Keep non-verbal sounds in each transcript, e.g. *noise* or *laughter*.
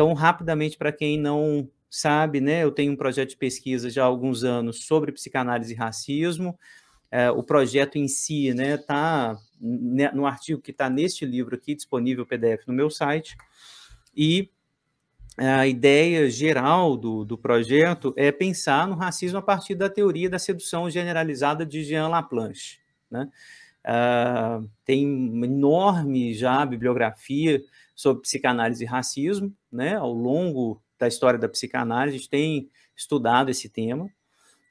Então, rapidamente, para quem não sabe, né, eu tenho um projeto de pesquisa já há alguns anos sobre psicanálise e racismo. É, o projeto em si, né, tá no artigo que está neste livro aqui, disponível PDF no meu site, e a ideia geral do, do projeto é pensar no racismo a partir da teoria da sedução generalizada de Jean Laplanche. Né? Uh, tem enorme já bibliografia sobre psicanálise e racismo, né? Ao longo da história da psicanálise, a gente tem estudado esse tema,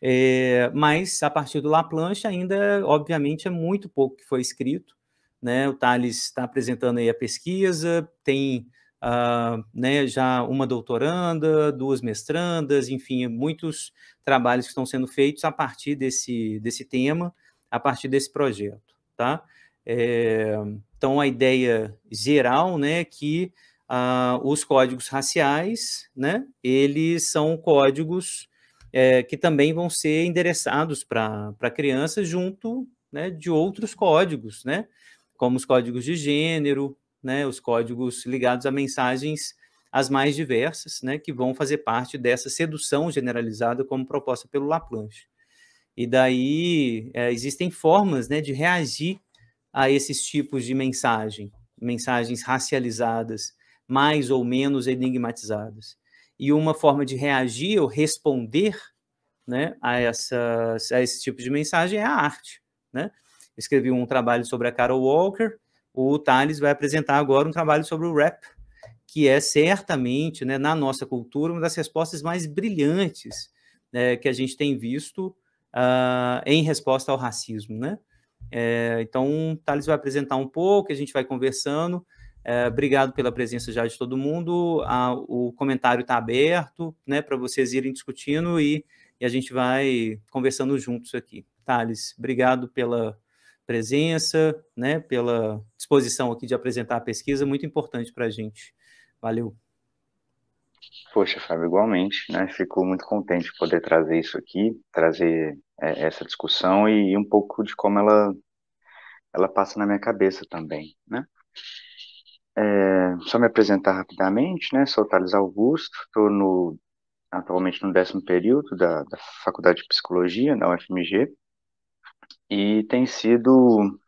é, mas a partir do Laplanche ainda, obviamente, é muito pouco que foi escrito, né? O Thales está apresentando aí a pesquisa, tem uh, né, já uma doutoranda, duas mestrandas, enfim, muitos trabalhos que estão sendo feitos a partir desse, desse tema, a partir desse projeto, tá? É, então, a ideia geral, né, é que uh, os códigos raciais, né, eles são códigos é, que também vão ser endereçados para crianças junto né, de outros códigos, né, como os códigos de gênero, né, os códigos ligados a mensagens as mais diversas, né, que vão fazer parte dessa sedução generalizada como proposta pelo Laplanche. E daí é, existem formas né, de reagir a esses tipos de mensagem, mensagens racializadas, mais ou menos enigmatizadas. E uma forma de reagir ou responder né, a, essas, a esse tipo de mensagem é a arte. Né? Escrevi um trabalho sobre a Carol Walker, o Thales vai apresentar agora um trabalho sobre o rap, que é certamente, né, na nossa cultura, uma das respostas mais brilhantes né, que a gente tem visto uh, em resposta ao racismo. Né? É, então, o Thales vai apresentar um pouco, a gente vai conversando. É, obrigado pela presença já de todo mundo. Ah, o comentário está aberto né, para vocês irem discutindo e, e, a gente vai conversando juntos aqui. Thales, obrigado pela presença, né, pela disposição aqui de apresentar a pesquisa, muito importante para a gente. Valeu. Poxa, Fábio, igualmente, né? Fico muito contente de poder trazer isso aqui, trazer é, essa discussão e, e, um pouco de como ela, ela passa na minha cabeça também, né? É, só me apresentar rapidamente, né? Sou Thales Augusto, estou no, atualmente no décimo período da, da Faculdade de Psicologia, da UFMG, e tem sido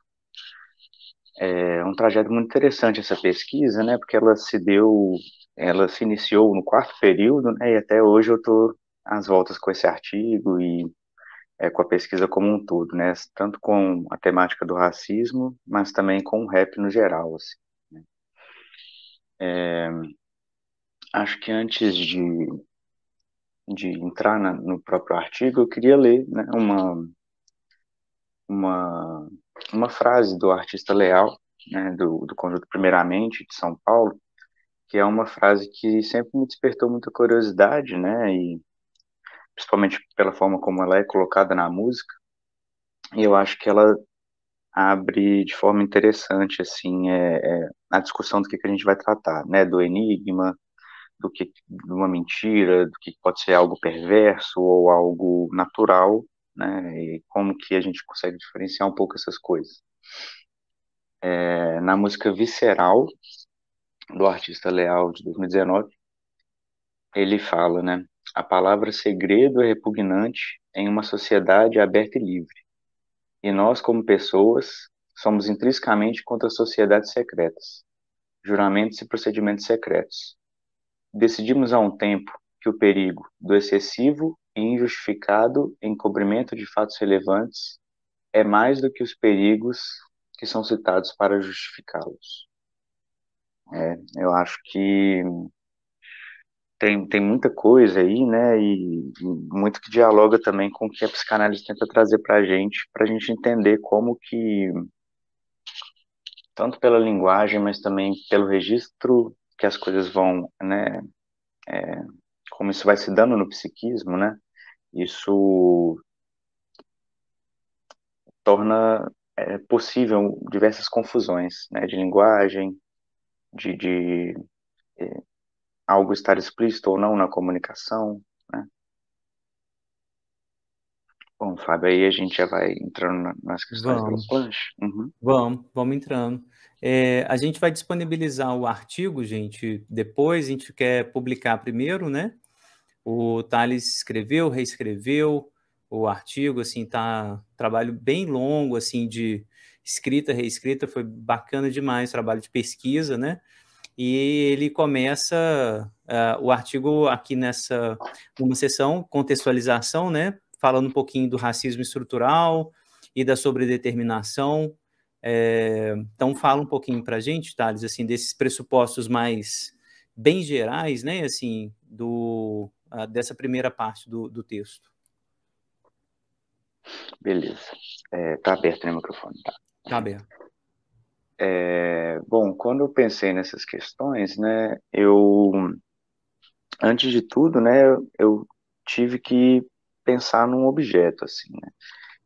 é, um trajeto muito interessante essa pesquisa, né? Porque ela se deu ela se iniciou no quarto período, né, e até hoje eu estou às voltas com esse artigo e é, com a pesquisa como um todo, né, tanto com a temática do racismo, mas também com o rap no geral, assim, né. é, acho que antes de, de entrar na, no próprio artigo, eu queria ler né, uma, uma, uma frase do artista Leal, né, do, do conjunto Primeiramente, de São Paulo, que é uma frase que sempre me despertou muita curiosidade, né? E principalmente pela forma como ela é colocada na música. E eu acho que ela abre de forma interessante assim é, é, a discussão do que, que a gente vai tratar, né? Do enigma, do que de uma mentira, do que pode ser algo perverso ou algo natural, né? E como que a gente consegue diferenciar um pouco essas coisas. É, na música Visceral, do artista Leal de 2019, ele fala, né? A palavra segredo é repugnante em uma sociedade aberta e livre. E nós, como pessoas, somos intrinsecamente contra sociedades secretas, juramentos e procedimentos secretos. Decidimos há um tempo que o perigo do excessivo e injustificado encobrimento de fatos relevantes é mais do que os perigos que são citados para justificá-los. É, eu acho que tem, tem muita coisa aí, né, e, muito que dialoga também com o que a psicanálise tenta trazer para a gente, para a gente entender como que, tanto pela linguagem, mas também pelo registro que as coisas vão, né, é, como isso vai se dando no psiquismo, né, isso torna é, possível diversas confusões, né, de linguagem, de, de é, algo estar explícito ou não na comunicação, né? Bom, Fábio, aí a gente já vai entrando nas questões vamos. do Laplanche. Uhum. Vamos, vamos entrando. É, a gente vai disponibilizar o artigo, gente, depois, a gente quer publicar primeiro, né? O Thales escreveu, reescreveu o artigo, assim, tá um trabalho bem longo, assim, de escrita, reescrita, foi bacana demais, trabalho de pesquisa, né? E ele começa uh, o artigo aqui nessa uma sessão contextualização, né? Falando um pouquinho do racismo estrutural e da sobredeterminação. É, então fala um pouquinho para a gente, Thales, assim, desses pressupostos mais bem gerais, né? Assim, do uh, dessa primeira parte do, do texto. Beleza. É, tá aberto o microfone, tá? Aberto. É, bom, quando eu pensei nessas questões, né, eu, antes de tudo, né, eu tive que pensar num objeto, assim, né,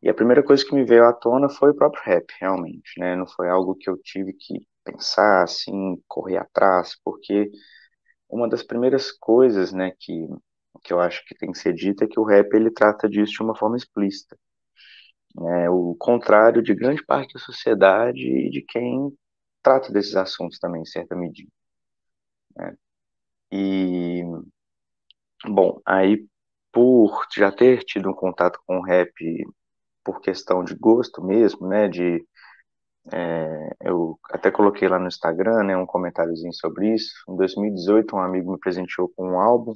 e a primeira coisa que me veio à tona foi o próprio rap, realmente, né, não foi algo que eu tive que pensar, assim, correr atrás, porque uma das primeiras coisas, né, que, que eu acho que tem que ser dita é que o rap, ele trata disso de uma forma explícita, é o contrário de grande parte da sociedade e de quem trata desses assuntos também, em certa medida. Né? E, bom, aí por já ter tido um contato com o rap por questão de gosto mesmo, né, de é, eu até coloquei lá no Instagram, né, um comentáriozinho sobre isso. Em 2018, um amigo me presenteou com um álbum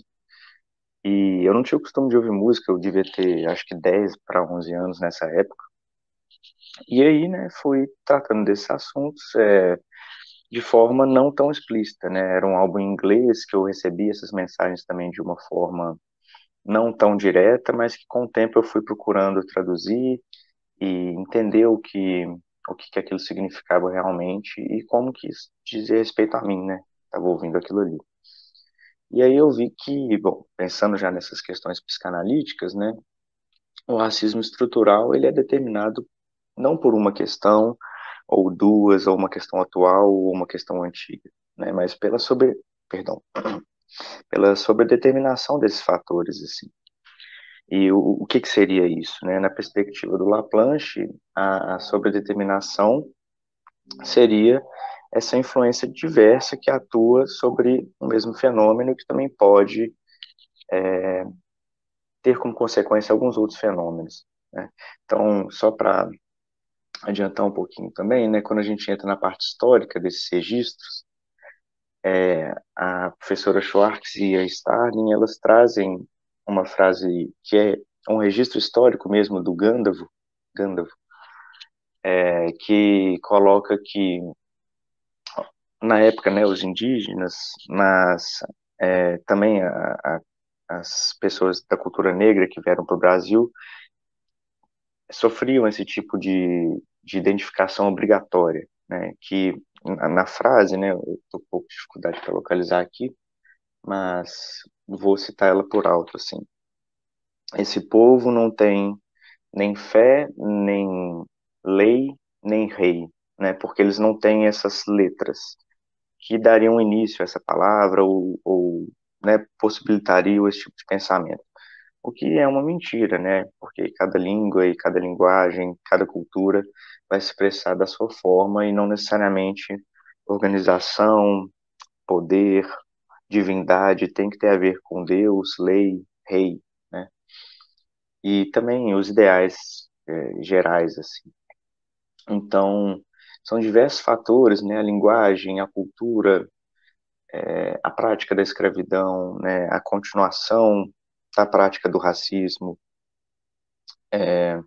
e eu não tinha o costume de ouvir música, eu devia ter acho que 10 para 11 anos nessa época. E aí, né, fui tratando desses assuntos é, de forma não tão explícita, né? Era um álbum em inglês que eu recebi essas mensagens também de uma forma não tão direta, mas que com o tempo eu fui procurando traduzir e entender o que o que, que aquilo significava realmente e como que isso dizia respeito a mim, né? Estava ouvindo aquilo ali. E aí eu vi que, bom, pensando já nessas questões psicanalíticas, né, o racismo estrutural ele é determinado não por uma questão ou duas, ou uma questão atual ou uma questão antiga, né, mas pela sobre, perdão, *clears throat* pela sobredeterminação desses fatores, assim. E o, o que, que seria isso, né? Na perspectiva do Laplanche, a, a sobredeterminação seria essa influência diversa que atua sobre o mesmo fenômeno que também pode é, ter como consequência alguns outros fenômenos. Né? Então, só para adiantar um pouquinho também, né, quando a gente entra na parte histórica desses registros, é, a professora Schwartz e a Starling, elas trazem uma frase que é um registro histórico mesmo do Gândavo, Gândavo é, que coloca que na época, né, os indígenas, mas é, também a, a, as pessoas da cultura negra que vieram para o Brasil sofriam esse tipo de, de identificação obrigatória, né, que na, na frase, né, eu estou com pouco de dificuldade para localizar aqui, mas vou citar ela por alto, assim. Esse povo não tem nem fé, nem lei, nem rei, né, porque eles não têm essas letras que dariam início a essa palavra ou, ou né, possibilitariam esse tipo de pensamento o que é uma mentira, né? Porque cada língua e cada linguagem, cada cultura vai se expressar da sua forma e não necessariamente organização, poder, divindade tem que ter a ver com Deus, lei, rei, né? E também os ideais é, gerais, assim. Então, são diversos fatores, né? A linguagem, a cultura, é, a prática da escravidão, né? A continuação da prática do racismo, é,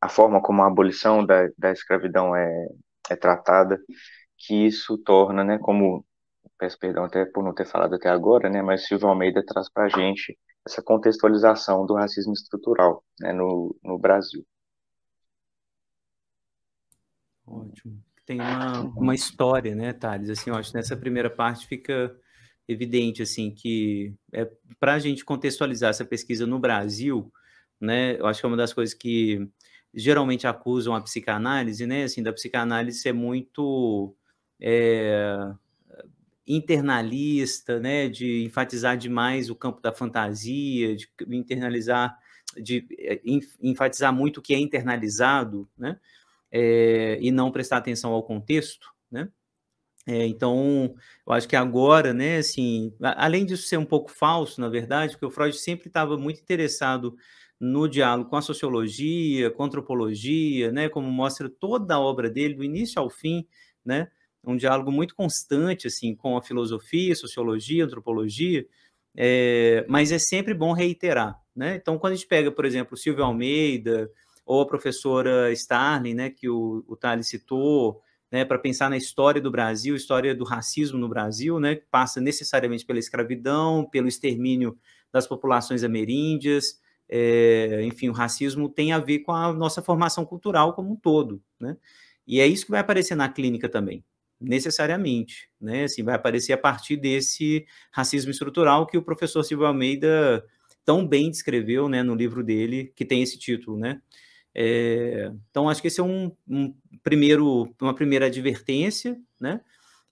a forma como a abolição da, da escravidão é, é tratada, que isso torna, né, como, peço perdão até por não ter falado até agora, né, mas Silvio Almeida traz para a gente essa contextualização do racismo estrutural né, no, no Brasil. Ótimo. Tem uma, uma história, né, Thales? Assim, eu acho que nessa primeira parte fica evidente assim que é para a gente contextualizar essa pesquisa no Brasil, né? Eu acho que é uma das coisas que geralmente acusam a psicanálise, né? Assim, da psicanálise ser muito é, internalista, né? De enfatizar demais o campo da fantasia, de internalizar de enfatizar muito o que é internalizado, né? É, e não prestar atenção ao contexto, né? É, então, eu acho que agora, né, assim, além disso ser um pouco falso, na verdade, porque o Freud sempre estava muito interessado no diálogo com a sociologia, com a antropologia, né, como mostra toda a obra dele, do início ao fim, né, um diálogo muito constante, assim, com a filosofia, sociologia, antropologia, é, mas é sempre bom reiterar, né, então quando a gente pega, por exemplo, Silvio Almeida, ou a professora Starling, né, que o, o Thales citou, né, para pensar na história do Brasil, história do racismo no Brasil, né, que passa necessariamente pela escravidão, pelo extermínio das populações ameríndias, é, enfim, o racismo tem a ver com a nossa formação cultural como um todo, né, e é isso que vai aparecer na clínica também, necessariamente, né, assim, vai aparecer a partir desse racismo estrutural que o professor Silvio Almeida tão bem descreveu, né, no livro dele, que tem esse título, né, é, então, acho que esse é um, um, primeiro, uma primeira advertência, né?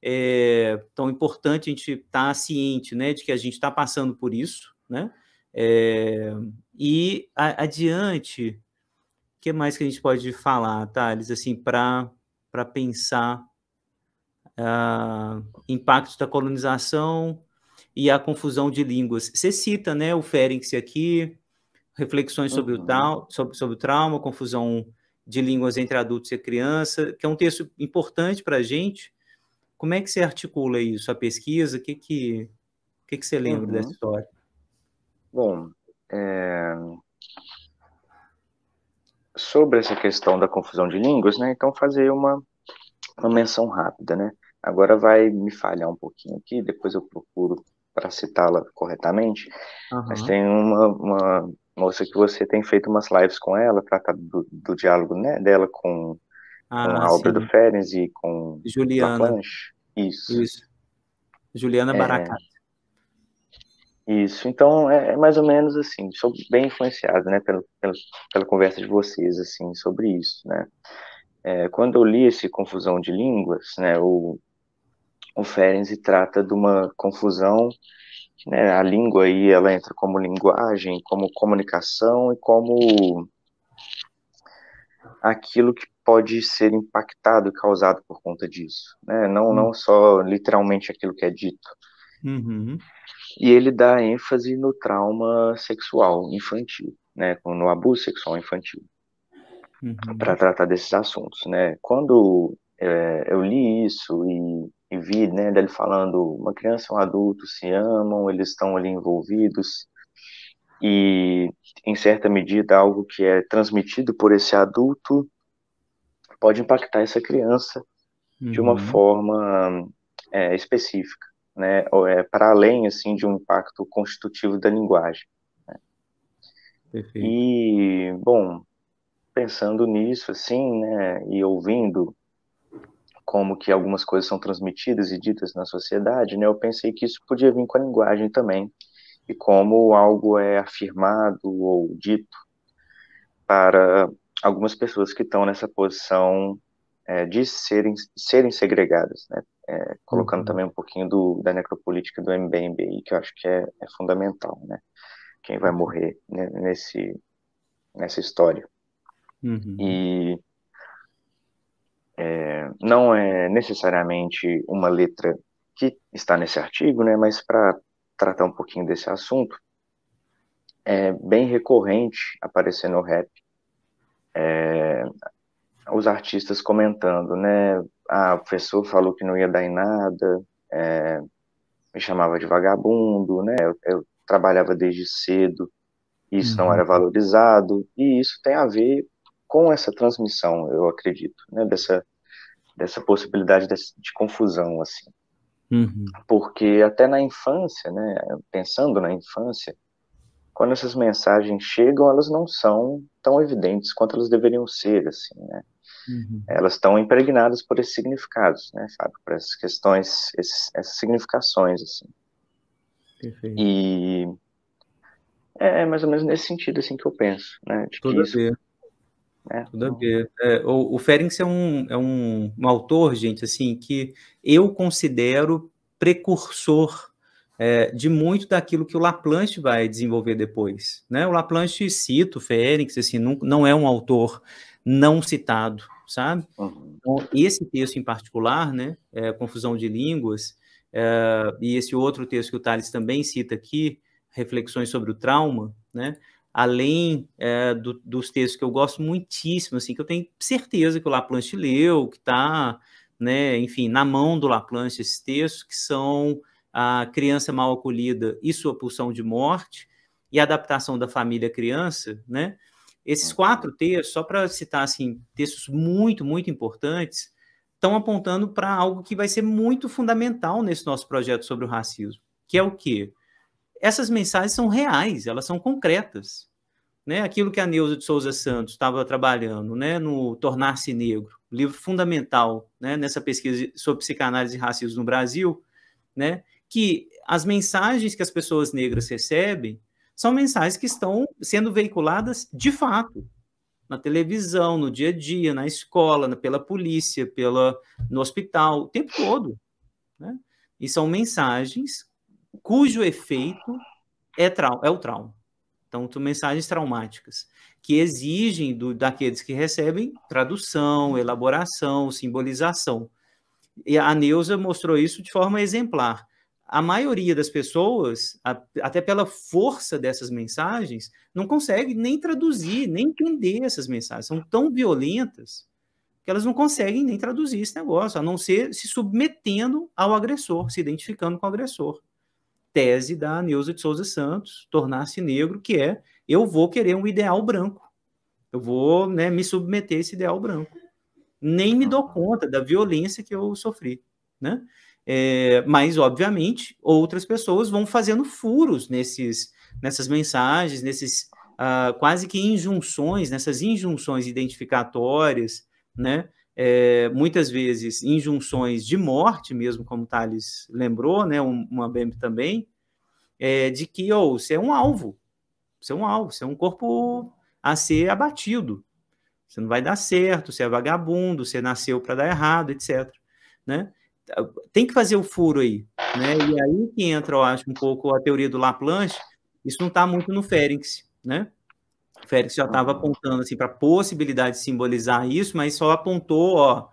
É, então, é importante a gente estar tá ciente, né, de que a gente está passando por isso, né? É, e a, adiante, o que mais que a gente pode falar, Thales, assim, para pensar uh, impactos da colonização e a confusão de línguas. Você cita, né, o Ferenc aqui, reflexões sobre, uhum. o tal, sobre, sobre o trauma, confusão de línguas entre adultos e criança, que é um texto importante para a gente. Como é que você articula isso, a pesquisa? O que, que, que, que você lembra uhum. dessa história? Bom, é... sobre essa questão da confusão de línguas, né? Então, fazer uma, uma menção rápida, né? Agora vai me falhar um pouquinho aqui, depois eu procuro para citá-la corretamente, uhum. mas tem uma, uma moça que você tem feito umas lives com ela, tratado do, do diálogo né, dela com, ah, com a obra do Ferenc e com Juliana. Isso. Isso. Juliana é. Isso, então é, é, mais ou menos assim, sou bem influenciado, né, pela, pela, pela conversa de vocês, assim, sobre isso, né. É, quando eu li esse Confusão de Línguas, né, o, o Ferenc trata de uma confusão né, a língua aí, ela entra como linguagem, como comunicação e como aquilo que pode ser impactado e causado por conta disso, né? Não, não só literalmente aquilo que é dito. Uhum. E ele dá ênfase no trauma sexual infantil, né? No abuso sexual infantil, uhum. para tratar desses assuntos, né? Quando é, eu li isso e e vi, né, dele falando, uma criança e um adulto se amam, eles estão ali envolvidos, e em certa medida algo que é transmitido por esse adulto pode impactar essa criança uhum. de uma uhum. forma é, específica, né, é para além assim de um impacto constitutivo da linguagem. Né? E bom, pensando nisso assim, né, e ouvindo como que algumas coisas são transmitidas e ditas na sociedade, né, eu pensei que isso podia vir com a linguagem também, e como algo é afirmado ou dito para algumas pessoas que estão nessa posição é, de serem, serem segregadas, né, é, colocando uhum. também um pouquinho do, da necropolítica do MBMB, que eu acho que é, é fundamental, né, quem vai morrer né, nesse, nessa história. Uhum. E é, não é necessariamente uma letra que está nesse artigo, né, mas para tratar um pouquinho desse assunto, é bem recorrente aparecer no rap é, os artistas comentando, né, ah, o professor falou que não ia dar em nada, é, me chamava de vagabundo, né, eu, eu trabalhava desde cedo, isso uhum. não era valorizado, e isso tem a ver com essa transmissão, eu acredito, né, dessa, dessa possibilidade de, de confusão, assim. Uhum. Porque até na infância, né, pensando na infância, quando essas mensagens chegam, elas não são tão evidentes quanto elas deveriam ser, assim, né? Uhum. Elas estão impregnadas por esses significados, né, sabe? Por essas questões, esses, essas significações, assim. Perfeito. E é mais ou menos nesse sentido, assim, que eu penso, né? De que isso, né? Tudo a ver. É, o, o Ferenc é, um, é um, um, autor, gente, assim, que eu considero precursor é, de muito daquilo que o Laplanche vai desenvolver depois. Né? O Laplanche cita o Fênix, assim, não, não é um autor não citado, sabe? Uhum. Então, esse texto em particular, né, é, Confusão de Línguas, é, e esse outro texto que o Tales também cita aqui, Reflexões sobre o Trauma, né, além é, do, dos textos que eu gosto muitíssimo, assim, que eu tenho certeza que o Laplanche leu, que está, né, enfim, na mão do Laplanche, esses textos, que são a criança mal acolhida e sua pulsão de morte, e a adaptação da família criança, né? Esses uhum. quatro textos, só para citar assim, textos muito, muito importantes, estão apontando para algo que vai ser muito fundamental nesse nosso projeto sobre o racismo, que é o quê? Essas mensagens são reais, elas são concretas. Né? Aquilo que a Neuza de Souza Santos estava trabalhando né? no Tornar-se Negro, livro fundamental né? nessa pesquisa sobre psicanálise e racismo no Brasil, né? que as mensagens que as pessoas negras recebem são mensagens que estão sendo veiculadas de fato na televisão, no dia a dia, na escola, pela polícia, pela, no hospital, o tempo todo. Né? E são mensagens cujo efeito é, trau é o trauma. Então, são mensagens traumáticas, que exigem do, daqueles que recebem tradução, elaboração, simbolização. E a Neuza mostrou isso de forma exemplar a maioria das pessoas, até pela força dessas mensagens, não consegue nem traduzir, nem entender essas mensagens. São tão violentas que elas não conseguem nem traduzir esse negócio, a não ser se submetendo ao agressor, se identificando com o agressor. Tese da Neuza de Souza Santos, tornar-se negro, que é eu vou querer um ideal branco. Eu vou né, me submeter a esse ideal branco. Nem me dou conta da violência que eu sofri. Né? É, mas, obviamente, outras pessoas vão fazendo furos nesses, nessas mensagens, nesses uh, quase que injunções, nessas injunções identificatórias, né? É, muitas vezes injunções de morte, mesmo como Thales lembrou, né? uma BEM também, é, de que oh, você é um alvo, você é um alvo, você é um corpo a ser abatido, você não vai dar certo, você é vagabundo, você nasceu para dar errado, etc. Né? tem que fazer o furo aí, né? E aí que entra, eu acho, um pouco a teoria do Laplanche, isso não está muito no Férix, né? O Férix já estava apontando assim para a possibilidade de simbolizar isso, mas só apontou, ó,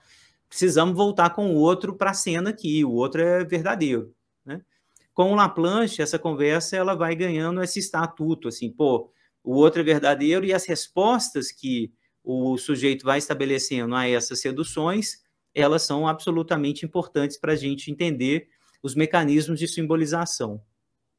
precisamos voltar com o outro para a cena aqui, o outro é verdadeiro, né? Com o Laplanche, essa conversa ela vai ganhando esse estatuto, assim, pô, o outro é verdadeiro e as respostas que o sujeito vai estabelecendo a essas seduções elas são absolutamente importantes para a gente entender os mecanismos de simbolização,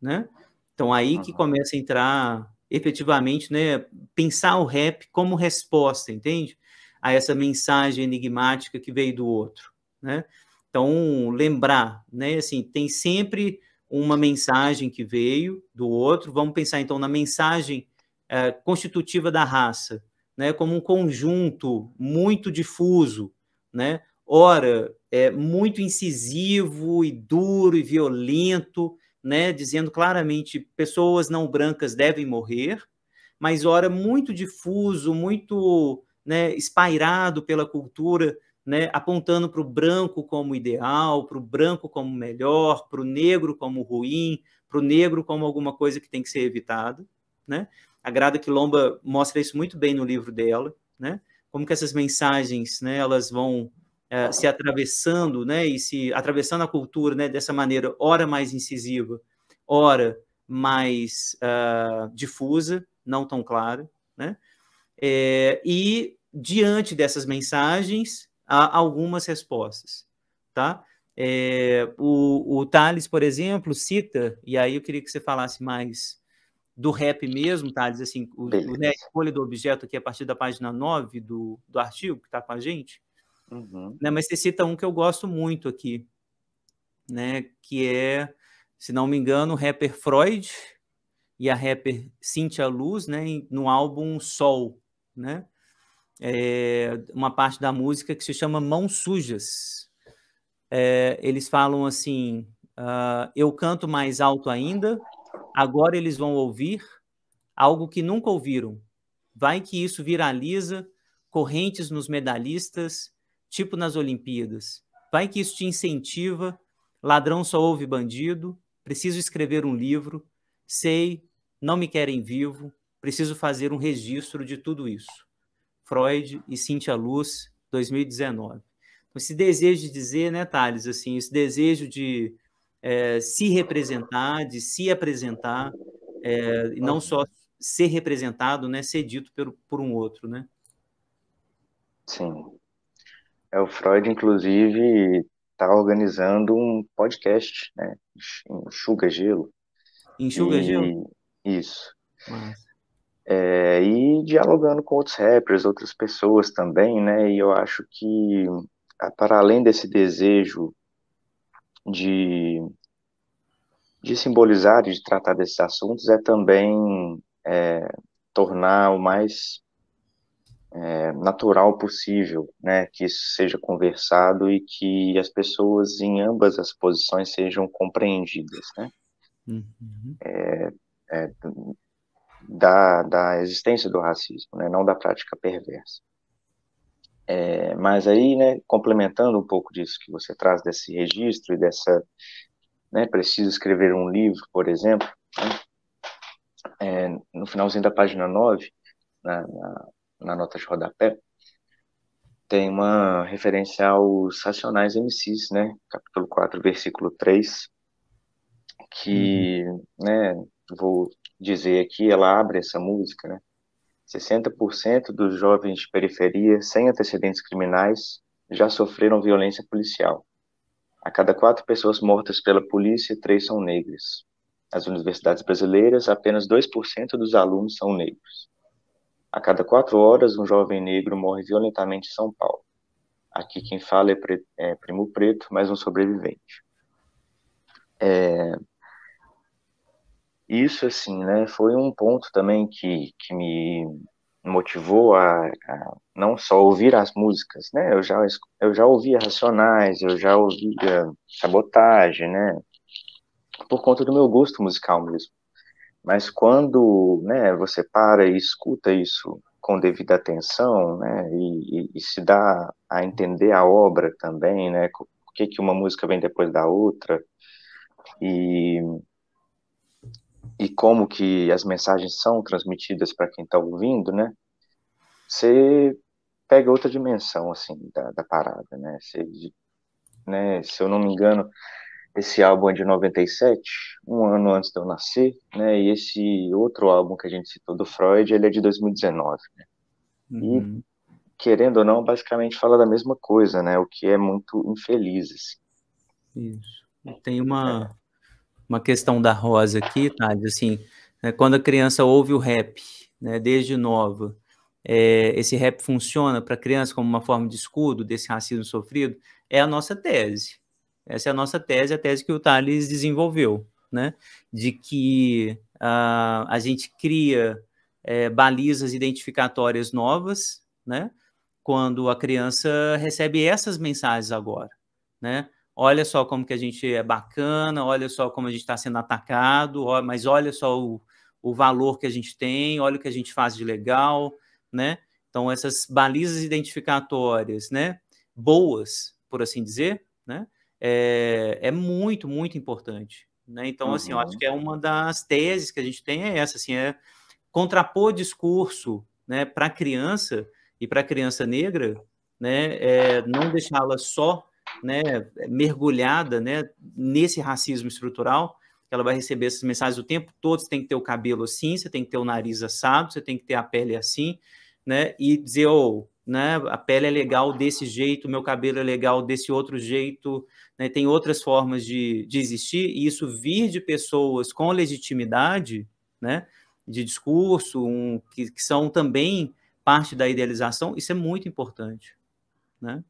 né? Então aí que começa a entrar efetivamente, né, pensar o rap como resposta, entende? A essa mensagem enigmática que veio do outro, né? Então, lembrar, né, assim, tem sempre uma mensagem que veio do outro, vamos pensar então na mensagem é, constitutiva da raça, né, como um conjunto muito difuso, né, ora é muito incisivo e duro e violento, né, dizendo claramente pessoas não brancas devem morrer, mas ora muito difuso, muito né, espairado pela cultura, né, apontando para o branco como ideal, para o branco como melhor, para o negro como ruim, para o negro como alguma coisa que tem que ser evitada. Né? A Grada Quilomba mostra isso muito bem no livro dela, né? como que essas mensagens né, elas vão é, se atravessando, né, e se atravessando a cultura, né, dessa maneira, ora mais incisiva, ora mais uh, difusa, não tão clara, né, é, e diante dessas mensagens há algumas respostas, tá? É, o, o Thales, por exemplo, cita, e aí eu queria que você falasse mais do rap mesmo, Thales, assim, o, né, escolha do objeto aqui a partir da página 9 do, do artigo que está com a gente, Uhum. Né, mas você cita um que eu gosto muito aqui, né, que é, se não me engano, o rapper Freud e a rapper Cynthia Luz, né, no álbum Sol, né, é uma parte da música que se chama Mãos Sujas. É, eles falam assim: uh, eu canto mais alto ainda, agora eles vão ouvir algo que nunca ouviram. Vai que isso viraliza, correntes nos medalhistas, tipo nas Olimpíadas. Vai que isso te incentiva, ladrão só ouve bandido, preciso escrever um livro, sei, não me querem vivo, preciso fazer um registro de tudo isso. Freud e Cintia Luz, 2019. Então, esse desejo de dizer, né, Thales, assim, esse desejo de é, se representar, de se apresentar, é, e não só ser representado, né, ser dito por, por um outro, né? Sim. É, o Freud, inclusive, está organizando um podcast, né? Enxuga Gelo. Enxuga e... Gelo? Isso. É, e dialogando com outros rappers, outras pessoas também, né? E eu acho que, para além desse desejo de, de simbolizar, de tratar desses assuntos, é também é, tornar o mais é, natural possível, né, que isso seja conversado e que as pessoas em ambas as posições sejam compreendidas, né, uhum. é, é, da, da existência do racismo, né, não da prática perversa. É, mas aí, né, complementando um pouco disso que você traz desse registro e dessa, né, preciso escrever um livro, por exemplo, né, é, no finalzinho da página 9, na, na, na, nota de rodapé, tem uma referência aos Racionais MCs, né, capítulo 4, versículo 3, que, uhum. né, vou dizer aqui, ela abre essa música, né, 60% dos jovens de periferia sem antecedentes criminais já sofreram violência policial. A cada quatro pessoas mortas pela polícia, três são negras. Nas universidades brasileiras, apenas 2% dos alunos são negros. A cada quatro horas, um jovem negro morre violentamente em São Paulo. Aqui quem fala é, pre é Primo Preto, mais um sobrevivente. É, isso, assim, né, foi um ponto também que, que me motivou a, a, não só ouvir as músicas, né, eu já, eu já ouvia Racionais, eu já ouvia Sabotagem, né, por conta do meu gosto musical mesmo. Mas quando, né, você para e escuta isso com devida atenção, né, e, e, e se dá a entender a obra também, né, o que que uma música vem depois da outra, e e como que as mensagens são transmitidas para quem está ouvindo, né? Você pega outra dimensão assim da, da parada, né? Você, né? Se eu não me engano, esse álbum é de 97, um ano antes de eu nascer, né? E esse outro álbum que a gente citou do Freud, ele é de 2019, né? Uhum. E querendo ou não, basicamente fala da mesma coisa, né? O que é muito infeliz. Assim. Isso. Tem uma uma questão da Rosa aqui, tá? Assim, né, quando a criança ouve o rap, né, desde nova, é, esse rap funciona para a criança como uma forma de escudo desse racismo sofrido, é a nossa tese. Essa é a nossa tese, a tese que o Thales desenvolveu, né? De que uh, a gente cria é, balizas identificatórias novas, né? Quando a criança recebe essas mensagens agora, né? olha só como que a gente é bacana, olha só como a gente está sendo atacado, mas olha só o, o valor que a gente tem, olha o que a gente faz de legal, né? Então, essas balizas identificatórias, né, boas, por assim dizer, né, é, é muito, muito importante. Né? Então, uhum. assim, eu acho uhum. que é uma das teses que a gente tem é essa, assim, é contrapor discurso né, para a criança e para a criança negra, né, é não deixá-la só né, mergulhada né, nesse racismo estrutural, ela vai receber essas mensagens o tempo todo, você tem que ter o cabelo assim, você tem que ter o nariz assado, você tem que ter a pele assim, né, e dizer, oh, né, a pele é legal desse jeito, o meu cabelo é legal desse outro jeito, né, tem outras formas de, de existir, e isso vir de pessoas com legitimidade, né, de discurso, um, que, que são também parte da idealização, isso é muito importante, né?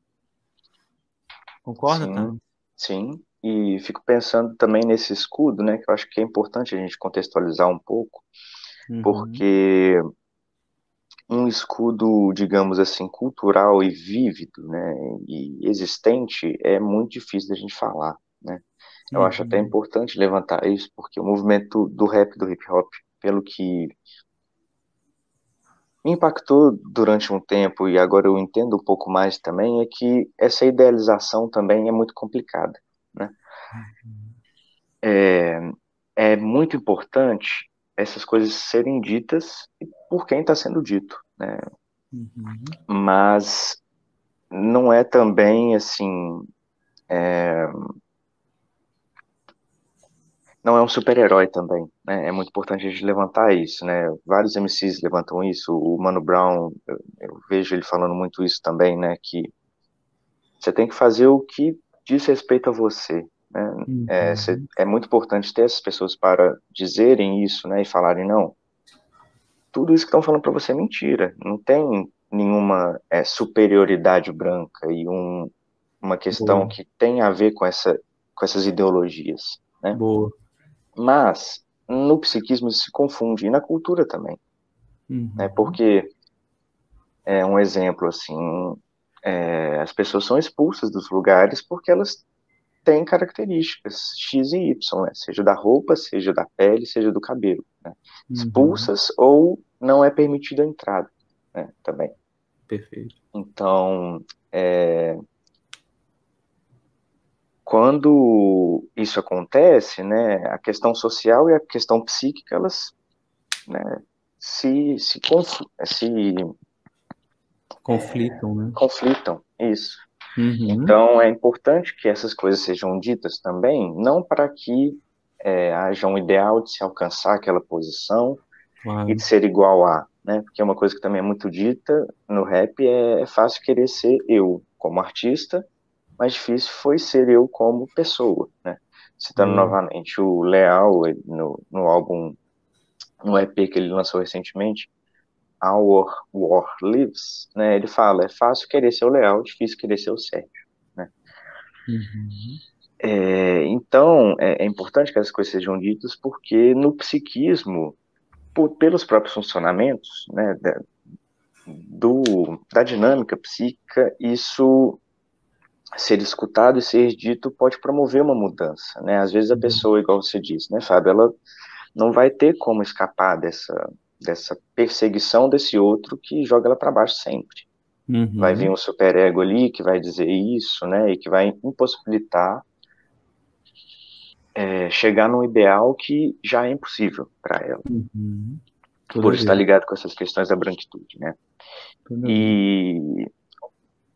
Concorda, sim, tá? Sim, e fico pensando também nesse escudo, né, que eu acho que é importante a gente contextualizar um pouco, uhum. porque um escudo, digamos assim, cultural e vívido, né, e existente é muito difícil da gente falar, né. Eu uhum. acho até uhum. importante levantar isso, porque o movimento do rap, do hip hop, pelo que me impactou durante um tempo e agora eu entendo um pouco mais também é que essa idealização também é muito complicada, né? é, é muito importante essas coisas serem ditas por quem está sendo dito, né? Uhum. Mas não é também assim. É... Não é um super-herói também, né? É muito importante a gente levantar isso, né? Vários MCs levantam isso. O Mano Brown, eu, eu vejo ele falando muito isso também, né? Que você tem que fazer o que diz respeito a você. Né? Uhum. É, cê, é muito importante ter essas pessoas para dizerem isso, né? E falarem não. Tudo isso que estão falando para você é mentira. Não tem nenhuma é, superioridade branca e um, uma questão Boa. que tem a ver com, essa, com essas ideologias. Né? Boa. Mas no psiquismo isso se confunde, e na cultura também. Uhum. Né? Porque, é um exemplo assim, é, as pessoas são expulsas dos lugares porque elas têm características X e Y, né? seja da roupa, seja da pele, seja do cabelo. Né? Uhum. Expulsas ou não é permitida a entrada né? também. Perfeito. Então, é, quando isso acontece, né, a questão social e a questão psíquica, elas né, se, se, se conflitam, né? Conflitam, isso. Uhum. Então, é importante que essas coisas sejam ditas também, não para que é, haja um ideal de se alcançar aquela posição claro. e de ser igual a, né? Porque é uma coisa que também é muito dita no rap, é, é fácil querer ser eu como artista, mas difícil foi ser eu como pessoa, né? Citando uhum. novamente o Leal no, no álbum, no EP que ele lançou recentemente, Our War Lives, né? Ele fala, é fácil querer ser o Leal, difícil querer ser o Sérgio, né? Uhum. É, então, é, é, importante que essas coisas sejam ditas, porque no psiquismo por, pelos próprios funcionamentos né, da, do, da dinâmica psíquica, isso ser escutado e ser dito pode promover uma mudança, né? Às vezes a uhum. pessoa, igual você disse, né, Fábio, ela não vai ter como escapar dessa, dessa perseguição desse outro que joga ela para baixo sempre. Uhum. Vai vir um superego ali que vai dizer isso, né, e que vai impossibilitar é, chegar num ideal que já é impossível para ela. Uhum. Por estar ligado com essas questões da branquitude, né? e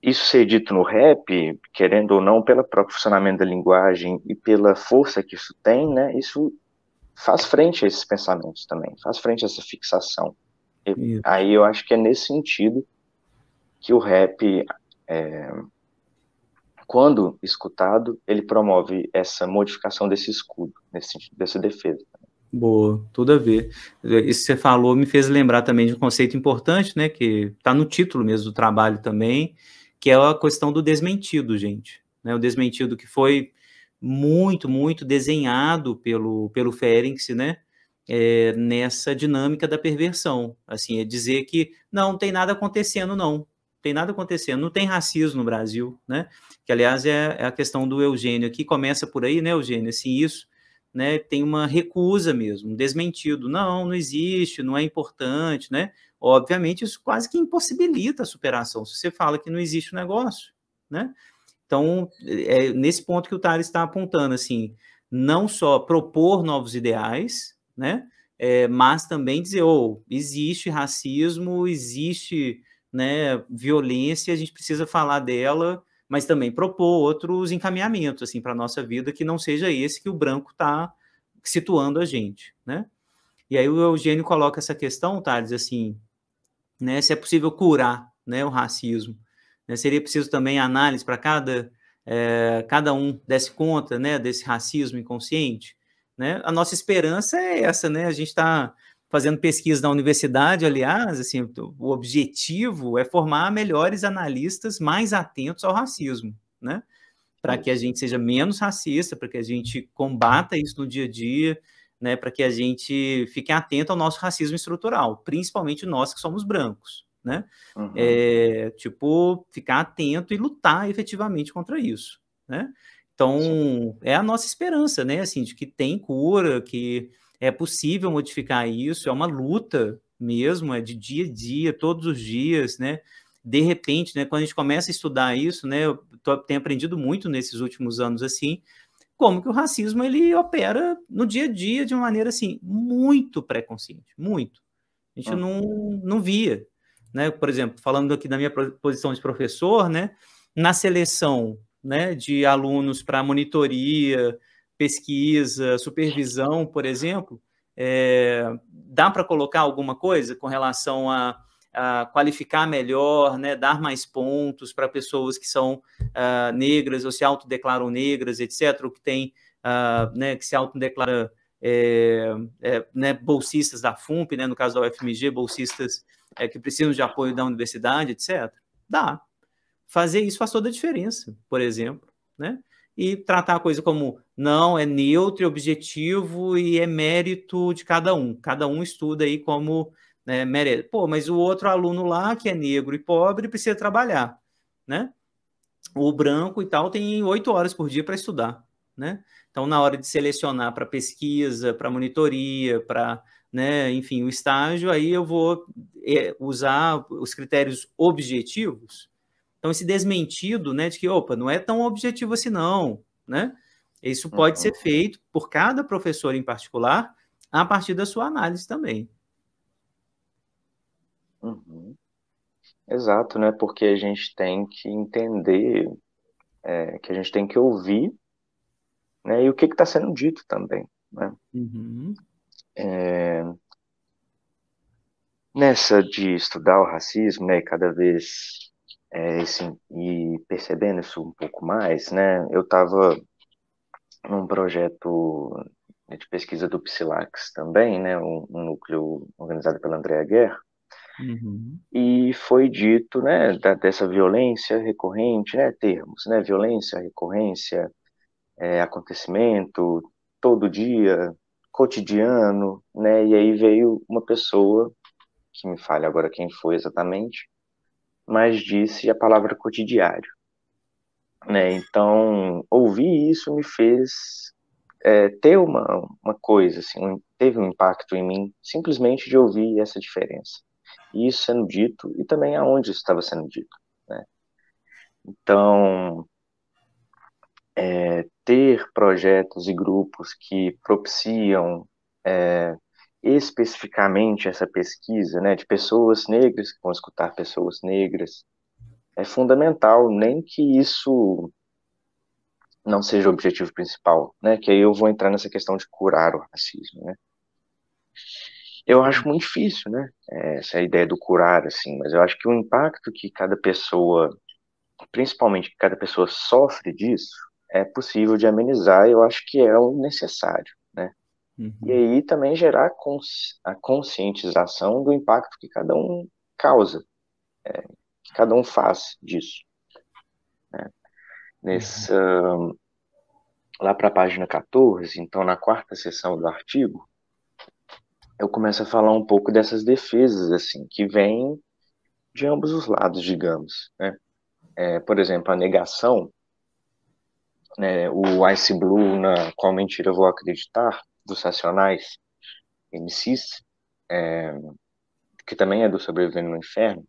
isso ser dito no rap, querendo ou não, pelo próprio funcionamento da linguagem e pela força que isso tem, né? Isso faz frente a esses pensamentos também, faz frente a essa fixação. E, aí eu acho que é nesse sentido que o rap é, quando escutado, ele promove essa modificação desse escudo, nesse sentido, dessa defesa. Boa, tudo a ver. Isso que você falou me fez lembrar também de um conceito importante, né, que está no título mesmo do trabalho também, que é a questão do desmentido, gente. Né, o desmentido que foi muito, muito desenhado pelo, pelo Ferenc, né, é, nessa dinâmica da perversão. Assim, é dizer que não, não tem nada acontecendo, não tem nada acontecendo, não tem racismo no Brasil, né? Que, aliás, é, é a questão do Eugênio aqui, começa por aí, né, Eugênio? Assim, isso né, tem uma recusa mesmo, um desmentido. Não, não existe, não é importante, né? Obviamente, isso quase que impossibilita a superação, se você fala que não existe o um negócio, né? Então, é nesse ponto que o Thales está apontando, assim, não só propor novos ideais, né? É, mas também dizer, oh, existe racismo, existe né, violência, a gente precisa falar dela, mas também propor outros encaminhamentos assim para a nossa vida que não seja esse que o branco está situando a gente, né? E aí o Eugênio coloca essa questão, Thales, assim, né, se é possível curar, né, o racismo, né, seria preciso também análise para cada é, cada um desse conta, né, desse racismo inconsciente, né? A nossa esperança é essa, né? A gente está fazendo pesquisa na universidade, aliás, assim, o objetivo é formar melhores analistas mais atentos ao racismo, né? Para que a gente seja menos racista, para que a gente combata isso no dia a dia, né? Para que a gente fique atento ao nosso racismo estrutural, principalmente nós que somos brancos, né? Uhum. É, tipo, ficar atento e lutar efetivamente contra isso, né? Então, Sim. é a nossa esperança, né? Assim, de que tem cura, que é possível modificar isso, é uma luta mesmo, é de dia a dia, todos os dias, né? De repente, né, quando a gente começa a estudar isso, né, eu tô, tenho aprendido muito nesses últimos anos assim, como que o racismo ele opera no dia a dia de uma maneira assim muito pré-consciente, muito. A gente não, não via, né? Por exemplo, falando aqui da minha posição de professor, né? Na seleção, né, de alunos para monitoria, pesquisa, supervisão, por exemplo, é, dá para colocar alguma coisa com relação a, a, qualificar melhor, né, dar mais pontos para pessoas que são uh, negras ou se autodeclaram negras, etc., ou que tem, uh, né, que se autodeclara é, é, né, bolsistas da FUMP, né, no caso da UFMG, bolsistas é, que precisam de apoio da universidade, etc. Dá. Fazer isso faz toda a diferença, por exemplo, né? E tratar a coisa como não, é neutro, é objetivo e é mérito de cada um. Cada um estuda aí como né, merece. Pô, mas o outro aluno lá, que é negro e pobre, precisa trabalhar, né? O branco e tal tem oito horas por dia para estudar, né? Então, na hora de selecionar para pesquisa, para monitoria, para, né, enfim, o estágio, aí eu vou é, usar os critérios objetivos. Então, esse desmentido, né, de que, opa, não é tão objetivo assim não, né? Isso pode uhum. ser feito por cada professor em particular, a partir da sua análise também. Uhum. Exato, né? Porque a gente tem que entender, é, que a gente tem que ouvir né? E o que está sendo dito também, né? Uhum. É, nessa de estudar o racismo, né? Cada vez é, assim, e percebendo isso um pouco mais, né? Eu estava num projeto de pesquisa do Psilax também, né? Um, um núcleo organizado pela Andrea Guerra. Uhum. E foi dito, né, da, dessa violência recorrente, né, termos, né, violência, recorrência, é, acontecimento, todo dia, cotidiano, né? E aí veio uma pessoa, que me fale agora quem foi exatamente, mas disse a palavra cotidiário. Né? Então, ouvir isso me fez é, ter uma, uma coisa, assim, teve um impacto em mim, simplesmente de ouvir essa diferença. E isso sendo dito, e também aonde isso estava sendo dito. Né? Então, é, ter projetos e grupos que propiciam é, especificamente essa pesquisa, né, de pessoas negras que vão escutar pessoas negras, é fundamental, nem que isso não seja o objetivo principal, né, que aí eu vou entrar nessa questão de curar o racismo, né. Eu acho muito difícil, né, essa ideia do curar, assim, mas eu acho que o impacto que cada pessoa, principalmente que cada pessoa sofre disso, é possível de amenizar, eu acho que é o necessário, né? Uhum. E aí também gerar cons a conscientização do impacto que cada um causa, é, que cada um faz disso. Né? Nessa, uhum. Lá para a página 14, então na quarta seção do artigo, eu começo a falar um pouco dessas defesas, assim, que vêm de ambos os lados, digamos, né? É, por exemplo, a negação né, o Ice Blue na Qual Mentira Vou Acreditar, dos Racionais MCs, é, que também é do Sobrevivendo no Inferno,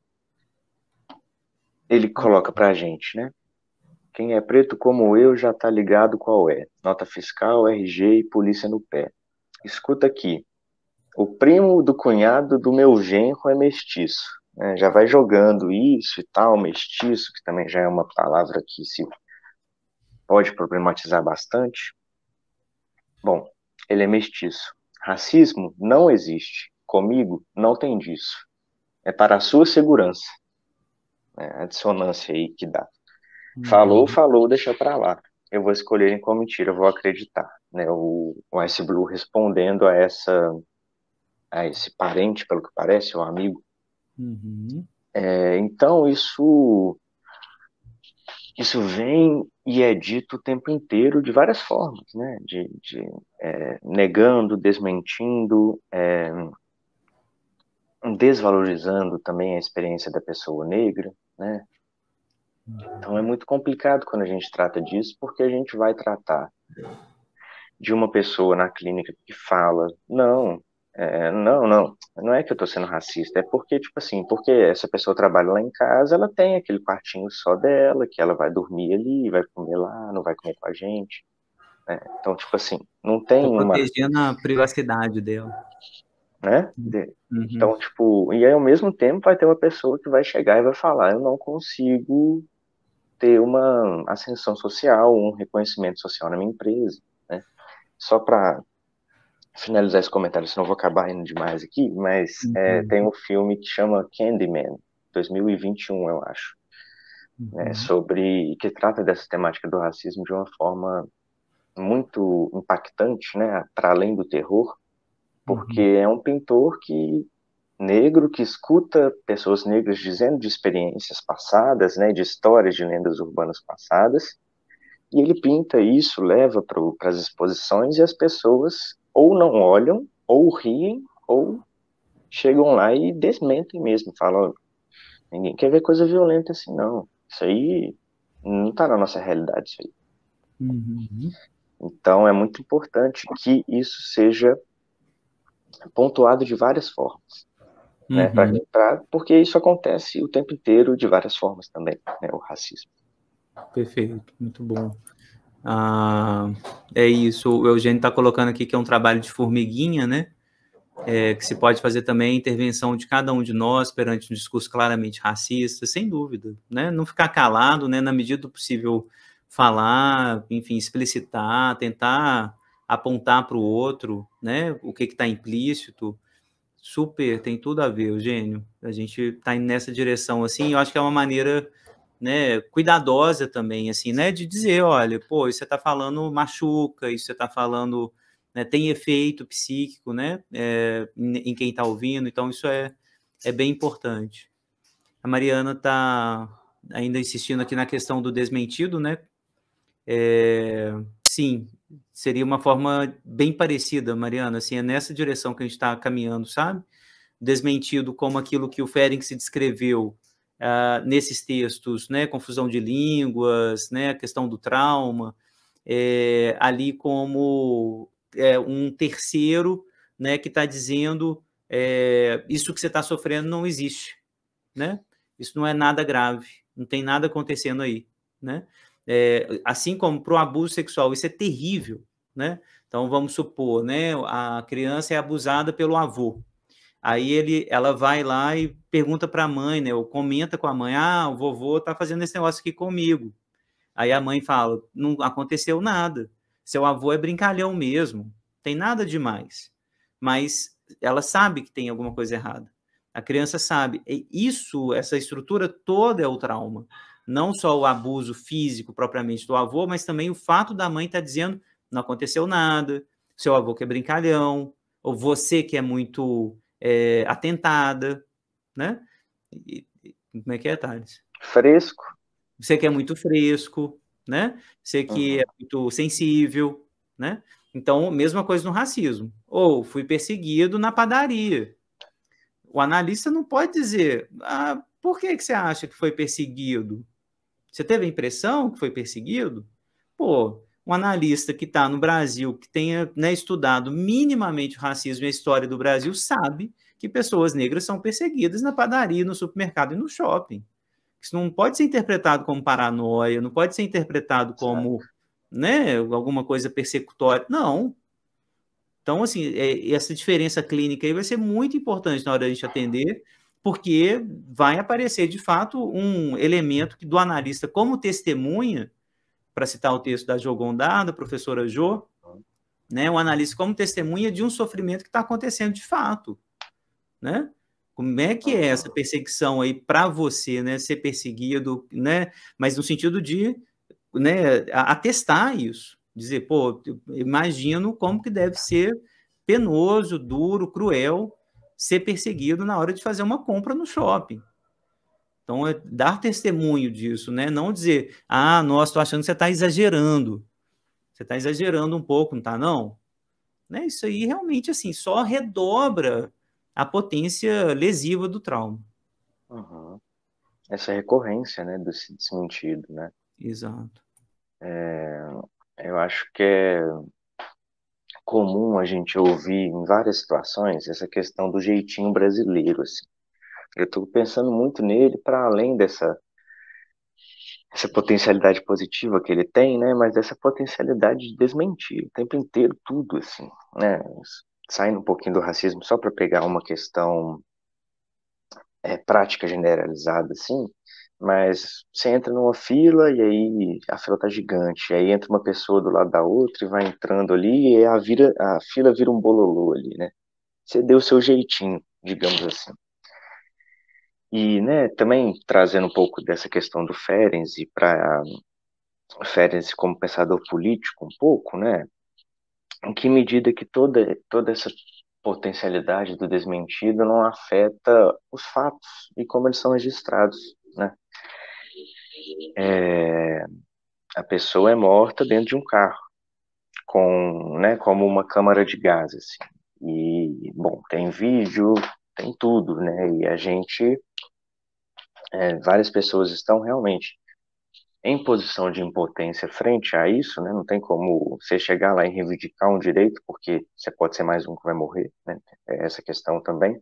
ele coloca pra gente, né? Quem é preto como eu já tá ligado qual é. Nota fiscal, RG e polícia no pé. Escuta aqui. O primo do cunhado do meu genro é mestiço. Né? Já vai jogando isso e tal, mestiço, que também já é uma palavra que se pode problematizar bastante. Bom, ele é mestiço. Racismo não existe. Comigo não tem disso. É para a sua segurança. É a dissonância aí que dá. Uhum. Falou, falou, deixa para lá. Eu vou escolher em qual mentira eu vou acreditar. Né? O, o Ice Blue respondendo a essa a esse parente, pelo que parece, o amigo. Uhum. É, então, isso isso vem e é dito o tempo inteiro de várias formas, né? De, de é, negando, desmentindo, é, desvalorizando também a experiência da pessoa negra, né? Então é muito complicado quando a gente trata disso, porque a gente vai tratar de uma pessoa na clínica que fala, não, é, não, não, não é que eu tô sendo racista, é porque, tipo assim, porque essa pessoa trabalha lá em casa, ela tem aquele quartinho só dela, que ela vai dormir ali, vai comer lá, não vai comer com a gente. Né? Então, tipo assim, não tem Tô uma... protegendo a privacidade dela. Né? Uhum. Então, tipo, e aí ao mesmo tempo vai ter uma pessoa que vai chegar e vai falar, eu não consigo ter uma ascensão social, um reconhecimento social na minha empresa, né? Só para finalizar esse comentário, senão vou acabar indo demais aqui, mas uhum. é, tem um filme que chama Candyman, 2021, eu acho, né? uhum. sobre que trata dessa temática do racismo de uma forma muito impactante, né, para além do terror, porque uhum. é um pintor que negro que escuta pessoas negras dizendo de experiências passadas, né, de histórias de lendas urbanas passadas, e ele pinta isso, leva para as exposições e as pessoas ou não olham, ou riem, ou chegam lá e desmentem mesmo, falam, ninguém quer ver coisa violenta assim, não. Isso aí não está na nossa realidade, isso aí. Uhum. Então é muito importante que isso seja pontuado de várias formas. Né, uhum. Pra, pra, porque isso acontece o tempo inteiro de várias formas também, né, o racismo. Perfeito, muito bom. Ah, é isso, o Eugênio está colocando aqui que é um trabalho de formiguinha, né? É, que se pode fazer também a intervenção de cada um de nós perante um discurso claramente racista, sem dúvida, né? Não ficar calado, né? Na medida do possível falar, enfim, explicitar, tentar apontar para o outro, né? O que está implícito. Super, tem tudo a ver, Eugênio. A gente está indo nessa direção, assim, eu acho que é uma maneira né, cuidadosa também, assim, né, de dizer, olha, pô, isso você está falando machuca, isso você está falando, né, tem efeito psíquico, né, é, em, em, quem está ouvindo, então isso é, é bem importante. A Mariana está ainda insistindo aqui na questão do desmentido, né, é, sim, seria uma forma bem parecida, Mariana, assim, é nessa direção que a gente está caminhando, sabe? Desmentido como aquilo que o Ferenc se descreveu, uh, nesses textos, né, confusão de línguas, né, a questão do trauma, é, ali como é, um terceiro, né, que está dizendo é, isso que você está sofrendo não existe, né? Isso não é nada grave, não tem nada acontecendo aí, né? É, assim como para o abuso sexual, isso é terrível, né? Então vamos supor, né, a criança é abusada pelo avô, Aí ele, ela vai lá e pergunta para a mãe, né? Ou comenta com a mãe: Ah, o vovô está fazendo esse negócio aqui comigo. Aí a mãe fala: Não aconteceu nada. Seu avô é brincalhão mesmo. Tem nada demais. Mas ela sabe que tem alguma coisa errada. A criança sabe. E isso, essa estrutura toda é o trauma. Não só o abuso físico propriamente do avô, mas também o fato da mãe estar tá dizendo: não aconteceu nada, seu avô que é brincalhão, ou você que é muito é, atentada, né? E, como é que é, Thales? Fresco. Você que é muito fresco, né? Você que uhum. é muito sensível, né? Então, mesma coisa no racismo. Ou fui perseguido na padaria. O analista não pode dizer, ah, por que, que você acha que foi perseguido? Você teve a impressão que foi perseguido? Pô, um analista que está no Brasil, que tenha né, estudado minimamente o racismo e a história do Brasil, sabe que pessoas negras são perseguidas na padaria, no supermercado e no shopping. Isso não pode ser interpretado como paranoia, não pode ser interpretado como né, alguma coisa persecutória. Não. Então, assim, é, essa diferença clínica aí vai ser muito importante na hora da gente atender, porque vai aparecer, de fato, um elemento que do analista como testemunha para citar o texto da Jo Gondar, da professora Jo, né, o analista como testemunha de um sofrimento que está acontecendo de fato, né? Como é que é essa perseguição aí para você, né, ser perseguido, né? Mas no sentido de, né, atestar isso, dizer, pô, imagino como que deve ser penoso, duro, cruel ser perseguido na hora de fazer uma compra no shopping. Então, é dar testemunho disso, né? Não dizer, ah, nossa, estou achando que você está exagerando. Você está exagerando um pouco, não está, não? Né? Isso aí realmente, assim, só redobra a potência lesiva do trauma. Uhum. Essa recorrência, né, desse sentido, né? Exato. É, eu acho que é comum a gente ouvir em várias situações essa questão do jeitinho brasileiro, assim. Eu estou pensando muito nele para além dessa essa potencialidade positiva que ele tem, né? Mas essa potencialidade de desmentir o tempo inteiro tudo, assim, né? Saindo um pouquinho do racismo só para pegar uma questão é, prática generalizada, assim, mas você entra numa fila e aí a fila tá gigante, aí entra uma pessoa do lado da outra e vai entrando ali e a, vira, a fila vira um bololô ali, né? Você deu o seu jeitinho, digamos assim. E, né, também trazendo um pouco dessa questão do Ferenc para Ferenc como pensador político um pouco, né? Em que medida que toda toda essa potencialidade do desmentido não afeta os fatos e como eles são registrados, né? É, a pessoa é morta dentro de um carro com, né, como uma câmara de gás, assim. E, bom, tem vídeo, tem tudo, né? E a gente, é, várias pessoas estão realmente em posição de impotência frente a isso, né? Não tem como você chegar lá e reivindicar um direito, porque você pode ser mais um que vai morrer, né? É essa questão também.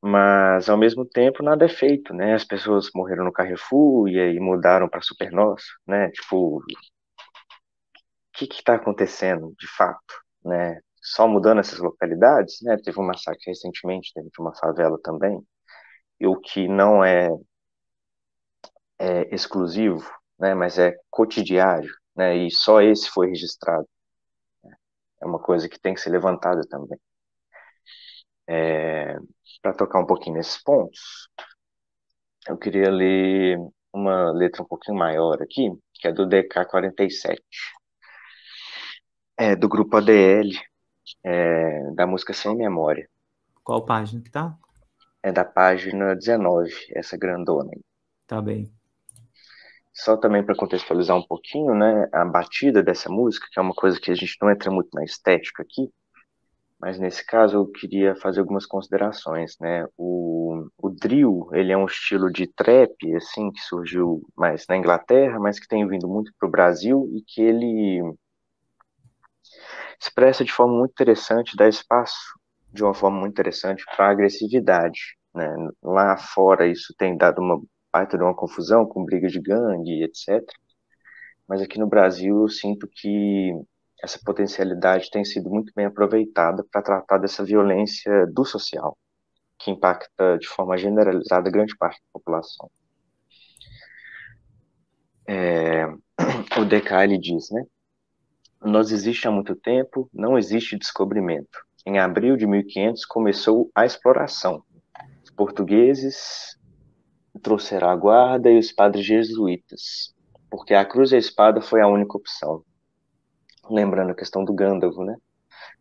Mas, ao mesmo tempo, nada é feito, né? As pessoas morreram no Carrefour e aí mudaram para Supernossa, né? Tipo, o que está acontecendo de fato, né? só mudando essas localidades, né? Teve um massacre recentemente dentro de uma favela também, e o que não é, é exclusivo, né? Mas é cotidiário, né? E só esse foi registrado. É uma coisa que tem que ser levantada também. É, Para tocar um pouquinho nesses pontos, eu queria ler uma letra um pouquinho maior aqui, que é do DK 47. É, do grupo ADL, é, da música Sem Memória. Qual página que tá? É da página 19, essa grandona aí. Tá bem. Só também para contextualizar um pouquinho, né, a batida dessa música, que é uma coisa que a gente não entra muito na estética aqui, mas nesse caso eu queria fazer algumas considerações, né? O, o drill, ele é um estilo de trap, assim, que surgiu mais na Inglaterra, mas que tem vindo muito para o Brasil e que ele expressa de forma muito interessante, dá espaço de uma forma muito interessante para agressividade. Né? Lá fora isso tem dado uma parte de uma confusão com briga de gangue, etc. Mas aqui no Brasil eu sinto que essa potencialidade tem sido muito bem aproveitada para tratar dessa violência do social, que impacta de forma generalizada grande parte da população. É, *clears throat* o DK diz, né? Nós existe há muito tempo, não existe descobrimento. Em abril de 1500 começou a exploração. Os portugueses trouxeram a guarda e os padres jesuítas, porque a cruz e a espada foi a única opção. Lembrando a questão do Gândalo, né?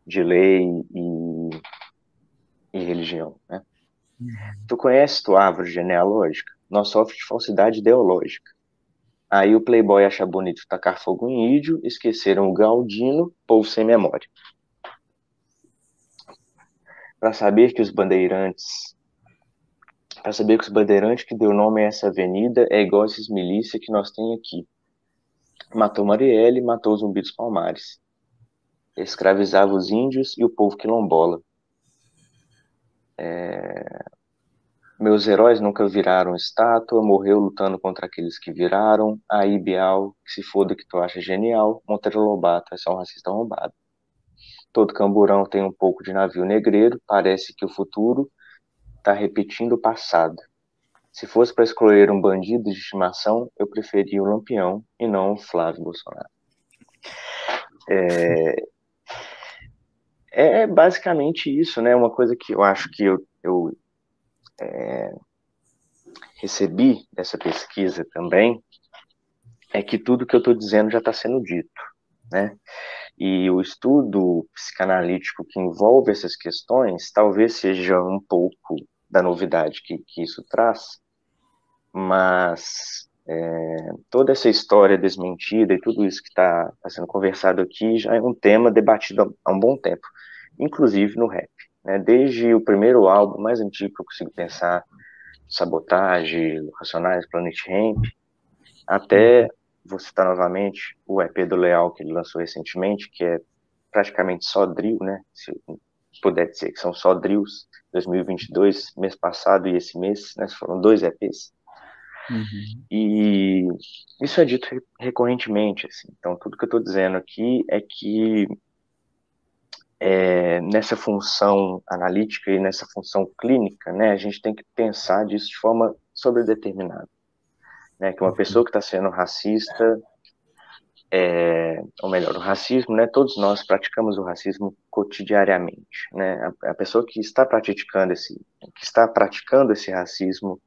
De lei e, e religião, né? Uhum. Tu conheces tua árvore genealógica? Nós sofre de falsidade ideológica. Aí o Playboy acha bonito tacar fogo em índio, esqueceram o Galdino, povo sem memória. Para saber que os bandeirantes. Para saber que os bandeirantes que deu nome a essa avenida é igual a esses milícia que nós tem aqui. Matou Marielle, matou os zumbis palmares. Escravizava os índios e o povo quilombola. É, meus heróis nunca viraram estátua, morreu lutando contra aqueles que viraram. Aí, Bial, que se foda que tu acha genial. Monteiro Lobato é só um racista arrombado. Todo camburão tem um pouco de navio negreiro. Parece que o futuro tá repetindo o passado. Se fosse para escolher um bandido de estimação, eu preferia o Lampião e não o Flávio Bolsonaro. É, é basicamente isso, né? Uma coisa que eu acho que eu, eu é, recebi dessa pesquisa também é que tudo que eu estou dizendo já está sendo dito, né? E o estudo psicanalítico que envolve essas questões talvez seja um pouco da novidade que, que isso traz, mas é, toda essa história desmentida e tudo isso que está tá sendo conversado aqui já é um tema debatido há um bom tempo, inclusive no rap. Né? Desde o primeiro álbum mais antigo que eu consigo pensar, Sabotagem, Racionais, Planet Ramp, até, vou citar novamente, o EP do Leal que ele lançou recentemente, que é praticamente só drill, né? Se puder dizer que são só drills, 2022, mês passado e esse mês, né? Foram dois EPs. Uhum. E isso é dito recorrentemente, assim. Então, tudo que eu estou dizendo aqui é que é, nessa função analítica e nessa função clínica, né, a gente tem que pensar disso de forma sobredeterminada. Né, que uma pessoa que está sendo racista, é, ou melhor, o racismo, né, todos nós praticamos o racismo cotidianamente. Né, a, a pessoa que está praticando esse, que está praticando esse racismo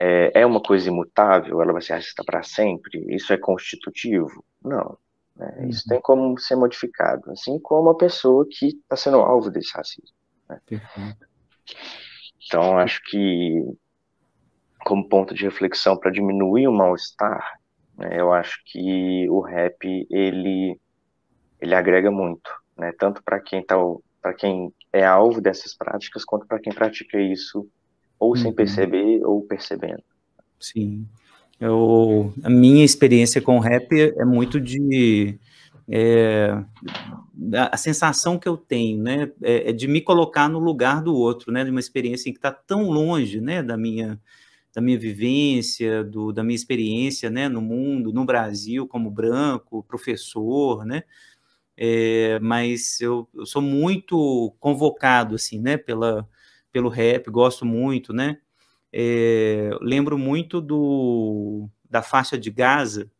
é, é uma coisa imutável, ela vai ser racista para sempre, isso é constitutivo? Não. Né? Uhum. Isso tem como ser modificado, assim como a pessoa que está sendo alvo desse racismo. Né? Então, acho que, como ponto de reflexão para diminuir o mal-estar, né, eu acho que o rap ele, ele agrega muito, né? tanto para quem tá, para quem é alvo dessas práticas, quanto para quem pratica isso ou uhum. sem perceber ou percebendo. Sim. Eu, a minha experiência com rap é muito de é, a sensação que eu tenho, né, é, é, de me colocar no lugar do outro, né, de uma experiência que está tão longe, né, da minha da minha vivência, do, da minha experiência, né, no mundo, no Brasil, como branco, professor, né, é, mas eu, eu, sou muito convocado, assim, né, pela, pelo rap, gosto muito, né? É, lembro muito do, da faixa de Gaza,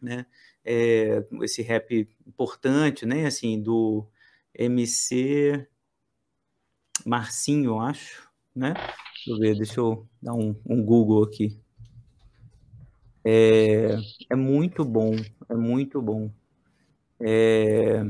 né? É, esse rap importante, né? Assim, do MC Marcinho, eu acho, né? Deixa eu ver, deixa eu dar um, um Google aqui. É, é muito bom, é muito bom. É,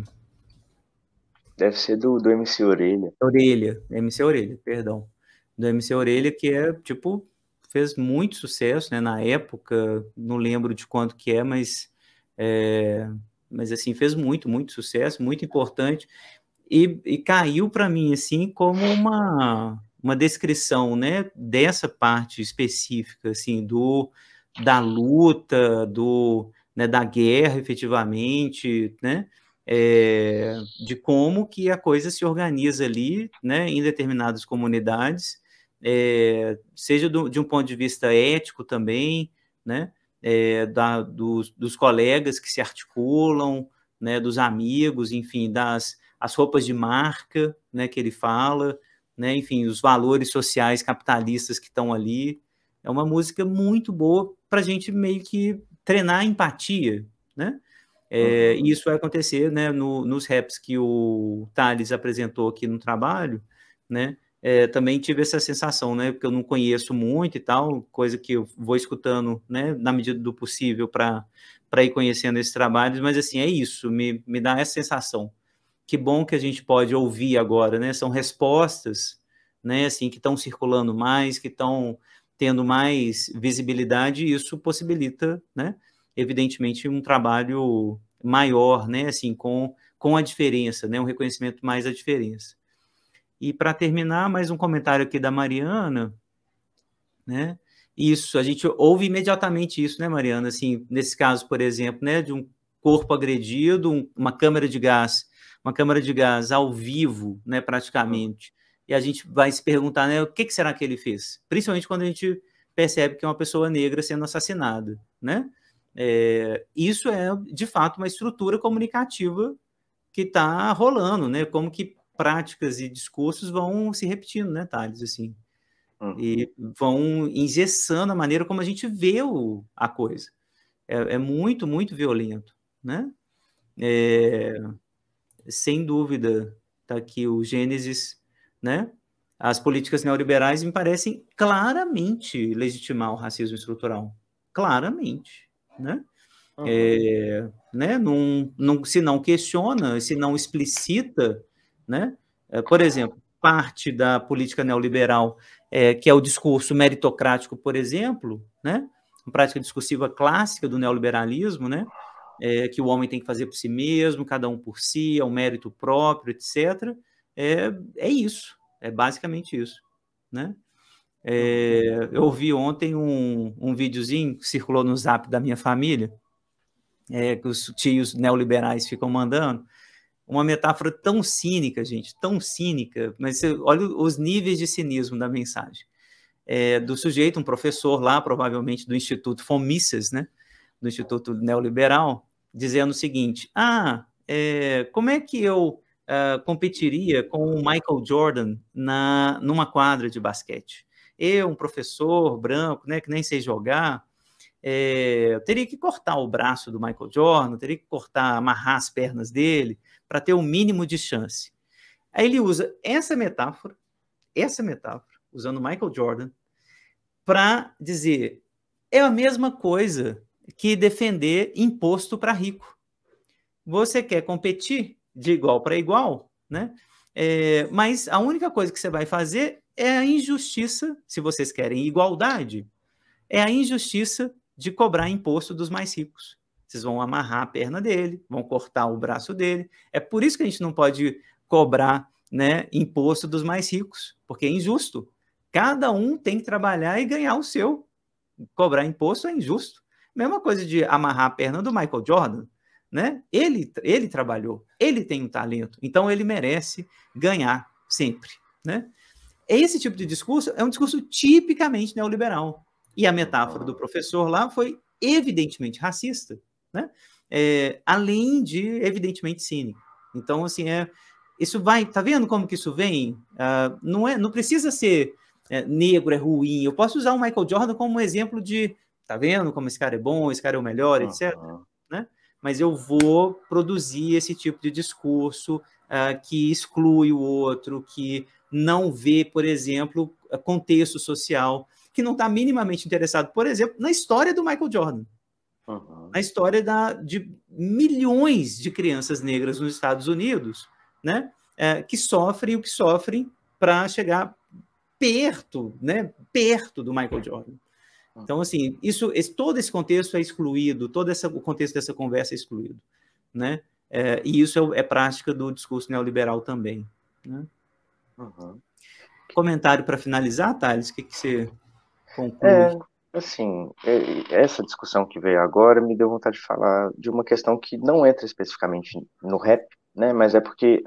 Deve ser do, do MC Orelha. Orelha, MC Orelha, perdão. Do MC Orelha, que é, tipo, fez muito sucesso, né? Na época, não lembro de quanto que é, mas, é, mas assim, fez muito, muito sucesso, muito importante. E, e caiu para mim, assim, como uma, uma descrição, né? Dessa parte específica, assim, do da luta, do, né, da guerra, efetivamente, né? é, de como que a coisa se organiza ali, né, em determinadas comunidades, é, seja do, de um ponto de vista ético também, né, é, da, dos, dos, colegas que se articulam, né, dos amigos, enfim, das as roupas de marca, né, que ele fala, né, enfim, os valores sociais capitalistas que estão ali. É uma música muito boa para a gente meio que treinar a empatia, né? É, uhum. E isso vai acontecer né, no, nos raps que o Thales apresentou aqui no trabalho, né? É, também tive essa sensação, né? Porque eu não conheço muito e tal, coisa que eu vou escutando, né? Na medida do possível para ir conhecendo esses trabalhos, mas assim, é isso, me, me dá essa sensação. Que bom que a gente pode ouvir agora, né? São respostas, né? Assim, que estão circulando mais, que estão tendo mais visibilidade, e isso possibilita, né? evidentemente, um trabalho maior, né, assim, com, com a diferença, né, um reconhecimento mais da diferença. E para terminar, mais um comentário aqui da Mariana, né, isso, a gente ouve imediatamente isso, né, Mariana, assim, nesse caso, por exemplo, né, de um corpo agredido, um, uma câmara de gás, uma câmara de gás ao vivo, né, praticamente, e a gente vai se perguntar, né, o que, que será que ele fez? Principalmente quando a gente percebe que é uma pessoa negra sendo assassinada, né? É, isso é, de fato, uma estrutura comunicativa que está rolando, né? Como que práticas e discursos vão se repetindo, né, Thales? Assim, uhum. E vão engessando a maneira como a gente vê o, a coisa. É, é muito, muito violento, né? É, sem dúvida, está aqui o Gênesis, né? As políticas neoliberais me parecem claramente legitimar o racismo estrutural. Claramente né? Uhum. É, né? Não, não, se não questiona, se não explicita, né? É, por exemplo, parte da política neoliberal, é, que é o discurso meritocrático, por exemplo, né? Uma prática discursiva clássica do neoliberalismo, né? É, que o homem tem que fazer por si mesmo, cada um por si, é um mérito próprio, etc. É, é isso, é basicamente isso, né? É, eu ouvi ontem um, um videozinho que circulou no zap da minha família, é, que os tios neoliberais ficam mandando, uma metáfora tão cínica, gente, tão cínica, mas você olha os níveis de cinismo da mensagem. é, do sujeito, um professor lá, provavelmente do Instituto Fomisses, né, do Instituto Neoliberal, dizendo o seguinte: Ah, é, como é que eu uh, competiria com o Michael Jordan na, numa quadra de basquete? Eu, um professor branco, né, que nem sei jogar, é, teria que cortar o braço do Michael Jordan, teria que cortar, amarrar as pernas dele, para ter o um mínimo de chance. Aí ele usa essa metáfora, essa metáfora, usando Michael Jordan, para dizer é a mesma coisa que defender imposto para rico. Você quer competir de igual para igual, né? É, mas a única coisa que você vai fazer é a injustiça, se vocês querem igualdade, é a injustiça de cobrar imposto dos mais ricos. Vocês vão amarrar a perna dele, vão cortar o braço dele. É por isso que a gente não pode cobrar né, imposto dos mais ricos, porque é injusto. Cada um tem que trabalhar e ganhar o seu. Cobrar imposto é injusto. Mesma coisa de amarrar a perna do Michael Jordan, né? Ele, ele trabalhou, ele tem um talento, então ele merece ganhar sempre, né? Esse tipo de discurso é um discurso tipicamente neoliberal. E a metáfora do professor lá foi evidentemente racista, né? É, além de evidentemente cínico. Então, assim, é, isso vai, tá vendo como que isso vem? Uh, não é, não precisa ser é, negro é ruim. Eu posso usar o Michael Jordan como um exemplo de, tá vendo como esse cara é bom, esse cara é o melhor, uhum. etc. Né? Mas eu vou produzir esse tipo de discurso uh, que exclui o outro, que não vê, por exemplo, contexto social, que não está minimamente interessado, por exemplo, na história do Michael Jordan. Uhum. Na história da, de milhões de crianças negras nos Estados Unidos, né, é, que sofrem o que sofrem para chegar perto, né, perto do Michael Jordan. Então, assim, isso, esse, todo esse contexto é excluído, todo essa, o contexto dessa conversa é excluído, né? É, e isso é, é, prática do discurso neoliberal também. Né? Uhum. Comentário para finalizar, Thales? O que, que você conclui? É, assim, é, essa discussão que veio agora me deu vontade de falar de uma questão que não entra especificamente no rap, né? Mas é porque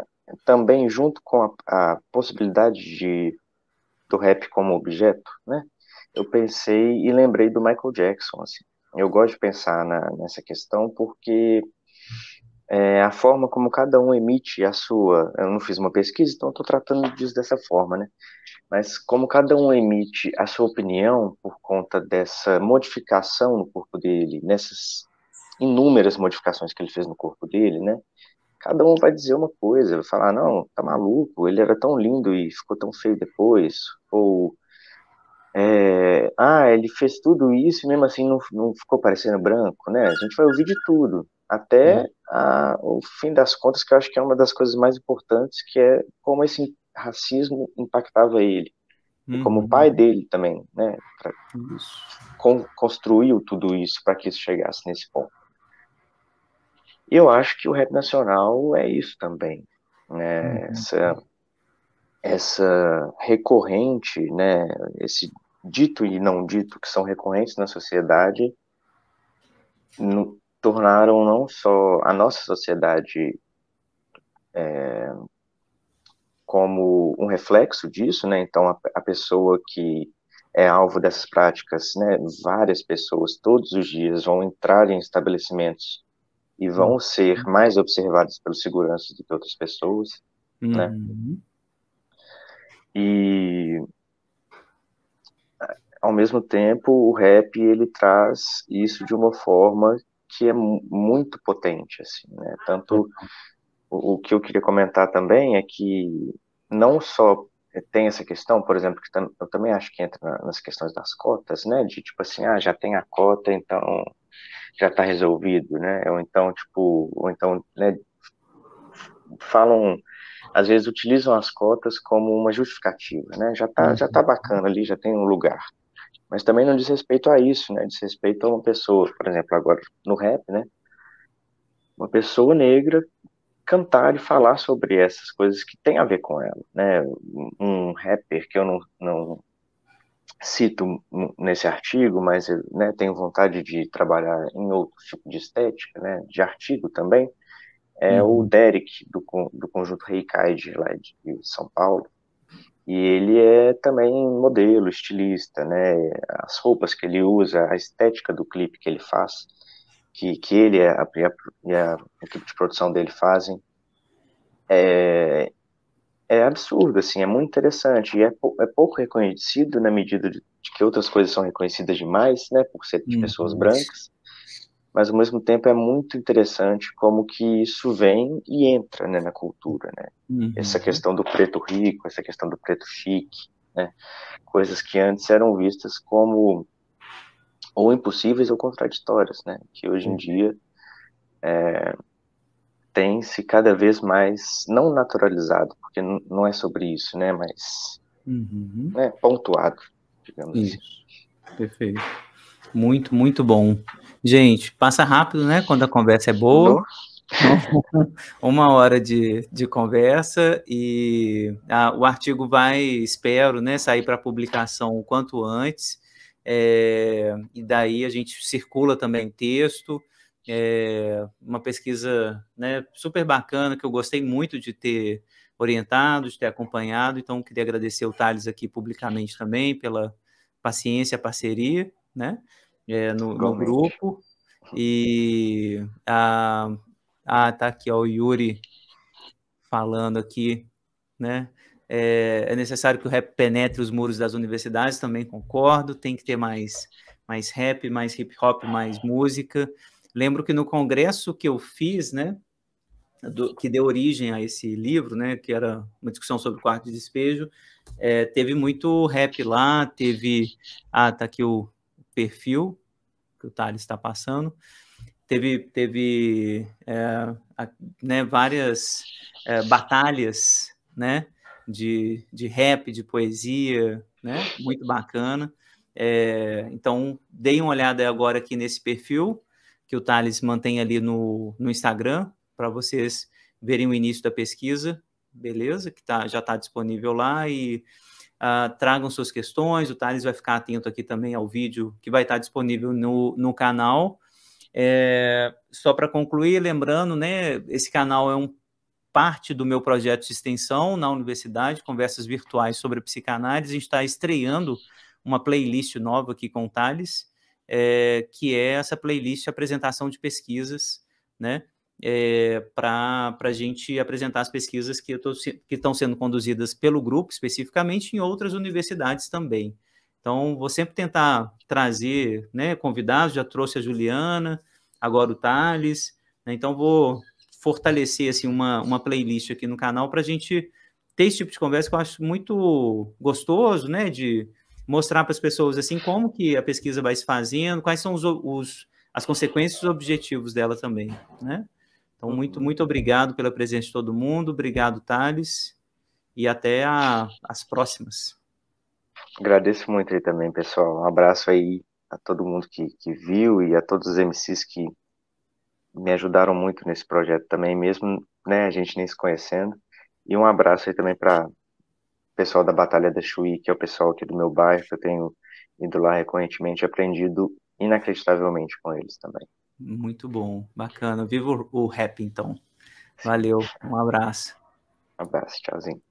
também junto com a, a possibilidade de do rap como objeto, né? Eu pensei e lembrei do Michael Jackson, assim. Eu gosto de pensar na, nessa questão porque é, a forma como cada um emite a sua. Eu não fiz uma pesquisa, então estou tratando disso dessa forma, né? Mas como cada um emite a sua opinião por conta dessa modificação no corpo dele, nessas inúmeras modificações que ele fez no corpo dele, né? cada um vai dizer uma coisa, vai falar, não, tá maluco, ele era tão lindo e ficou tão feio depois, ou, é, ah, ele fez tudo isso e mesmo assim não, não ficou parecendo branco, né? A gente vai ouvir de tudo, até a, o fim das contas, que eu acho que é uma das coisas mais importantes, que é como esse racismo impactava ele, uhum. como o pai dele também, né? Pra, con, construiu tudo isso para que isso chegasse nesse ponto. E eu acho que o rap nacional é isso também, né? Uhum. Essa, essa recorrente, né? Esse dito e não dito que são recorrentes na sociedade no, tornaram não só a nossa sociedade é, como um reflexo disso, né? Então a, a pessoa que é alvo dessas práticas, né? Várias pessoas todos os dias vão entrar em estabelecimentos e vão uhum. ser mais observados pelos seguranças do que outras pessoas, né? uhum. né? E ao mesmo tempo o rap ele traz isso de uma forma que é muito potente, assim, né? Tanto o, o que eu queria comentar também é que não só tem essa questão, por exemplo, que eu também acho que entra nas questões das cotas, né? De tipo assim, ah, já tem a cota, então já está resolvido, né? Ou então, tipo, ou então, né, falam, às vezes utilizam as cotas como uma justificativa, né? Já tá, já tá bacana ali, já tem um lugar. Mas também não diz respeito a isso, né? Diz respeito a uma pessoa, por exemplo, agora no rap, né? Uma pessoa negra cantar e falar sobre essas coisas que tem a ver com ela, né? Um rapper que eu não, não cito nesse artigo, mas né, tenho vontade de trabalhar em outro tipo de estética, né, de artigo também, é uhum. o Derek, do, do conjunto Reikaid, lá de São Paulo. E ele é também modelo, estilista, né? As roupas que ele usa, a estética do clipe que ele faz, que, que ele e a, e a, equipe de produção dele fazem, é, é absurdo, assim, é muito interessante. E é, é pouco reconhecido na medida de, de, que outras coisas são reconhecidas demais, né? Por ser de pessoas uhum. brancas mas ao mesmo tempo é muito interessante como que isso vem e entra né, na cultura, né? Uhum. Essa questão do preto rico, essa questão do preto chique, né? Coisas que antes eram vistas como ou impossíveis ou contraditórias, né? Que hoje em dia é, tem se cada vez mais não naturalizado, porque não é sobre isso, né? Mas uhum. né, pontuado, digamos isso. assim. Perfeito. Muito, muito bom. Gente, passa rápido, né? Quando a conversa é boa. *laughs* Uma hora de, de conversa e a, o artigo vai, espero, né, sair para publicação o quanto antes. É, e daí a gente circula também texto. É, uma pesquisa né, super bacana que eu gostei muito de ter orientado, de ter acompanhado. Então, queria agradecer o Thales aqui publicamente também pela paciência, parceria, né? É, no, no, grupo. E a, ah, tá aqui ó, o Yuri falando aqui, né? É, é, necessário que o rap penetre os muros das universidades, também concordo. Tem que ter mais, mais rap, mais hip hop, mais música. Lembro que no congresso que eu fiz, né, do, que deu origem a esse livro, né, que era uma discussão sobre o quarto de despejo, é, teve muito rap lá, teve, ah, tá aqui o perfil que o Thales está passando. Teve, teve é, a, né, várias é, batalhas né, de, de rap, de poesia, né, muito bacana. É, então, deem uma olhada agora aqui nesse perfil que o Thales mantém ali no, no Instagram, para vocês verem o início da pesquisa, beleza? Que tá, já está disponível lá e Uh, tragam suas questões, o Thales vai ficar atento aqui também ao vídeo que vai estar disponível no, no canal. É, só para concluir, lembrando, né, esse canal é um parte do meu projeto de extensão na universidade, conversas virtuais sobre psicanálise. A gente está estreando uma playlist nova aqui com o Thales, é, que é essa playlist apresentação de pesquisas, né? É, para a gente apresentar as pesquisas que estão sendo conduzidas pelo grupo, especificamente em outras universidades também. Então, vou sempre tentar trazer né, convidados, já trouxe a Juliana, agora o Thales, né, então vou fortalecer assim, uma, uma playlist aqui no canal para a gente ter esse tipo de conversa que eu acho muito gostoso, né, de mostrar para as pessoas assim como que a pesquisa vai se fazendo, quais são os, os as consequências e os objetivos dela também, né? Então, muito, muito obrigado pela presença de todo mundo. Obrigado, Thales. E até a, as próximas. Agradeço muito aí também, pessoal. Um abraço aí a todo mundo que, que viu e a todos os MCs que me ajudaram muito nesse projeto também, mesmo né, a gente nem se conhecendo. E um abraço aí também para o pessoal da Batalha da Chuí, que é o pessoal aqui do meu bairro, que eu tenho ido lá recorrentemente, aprendido inacreditavelmente com eles também. Muito bom, bacana. Viva o rap, então. Valeu, um abraço. Um abraço, tchauzinho.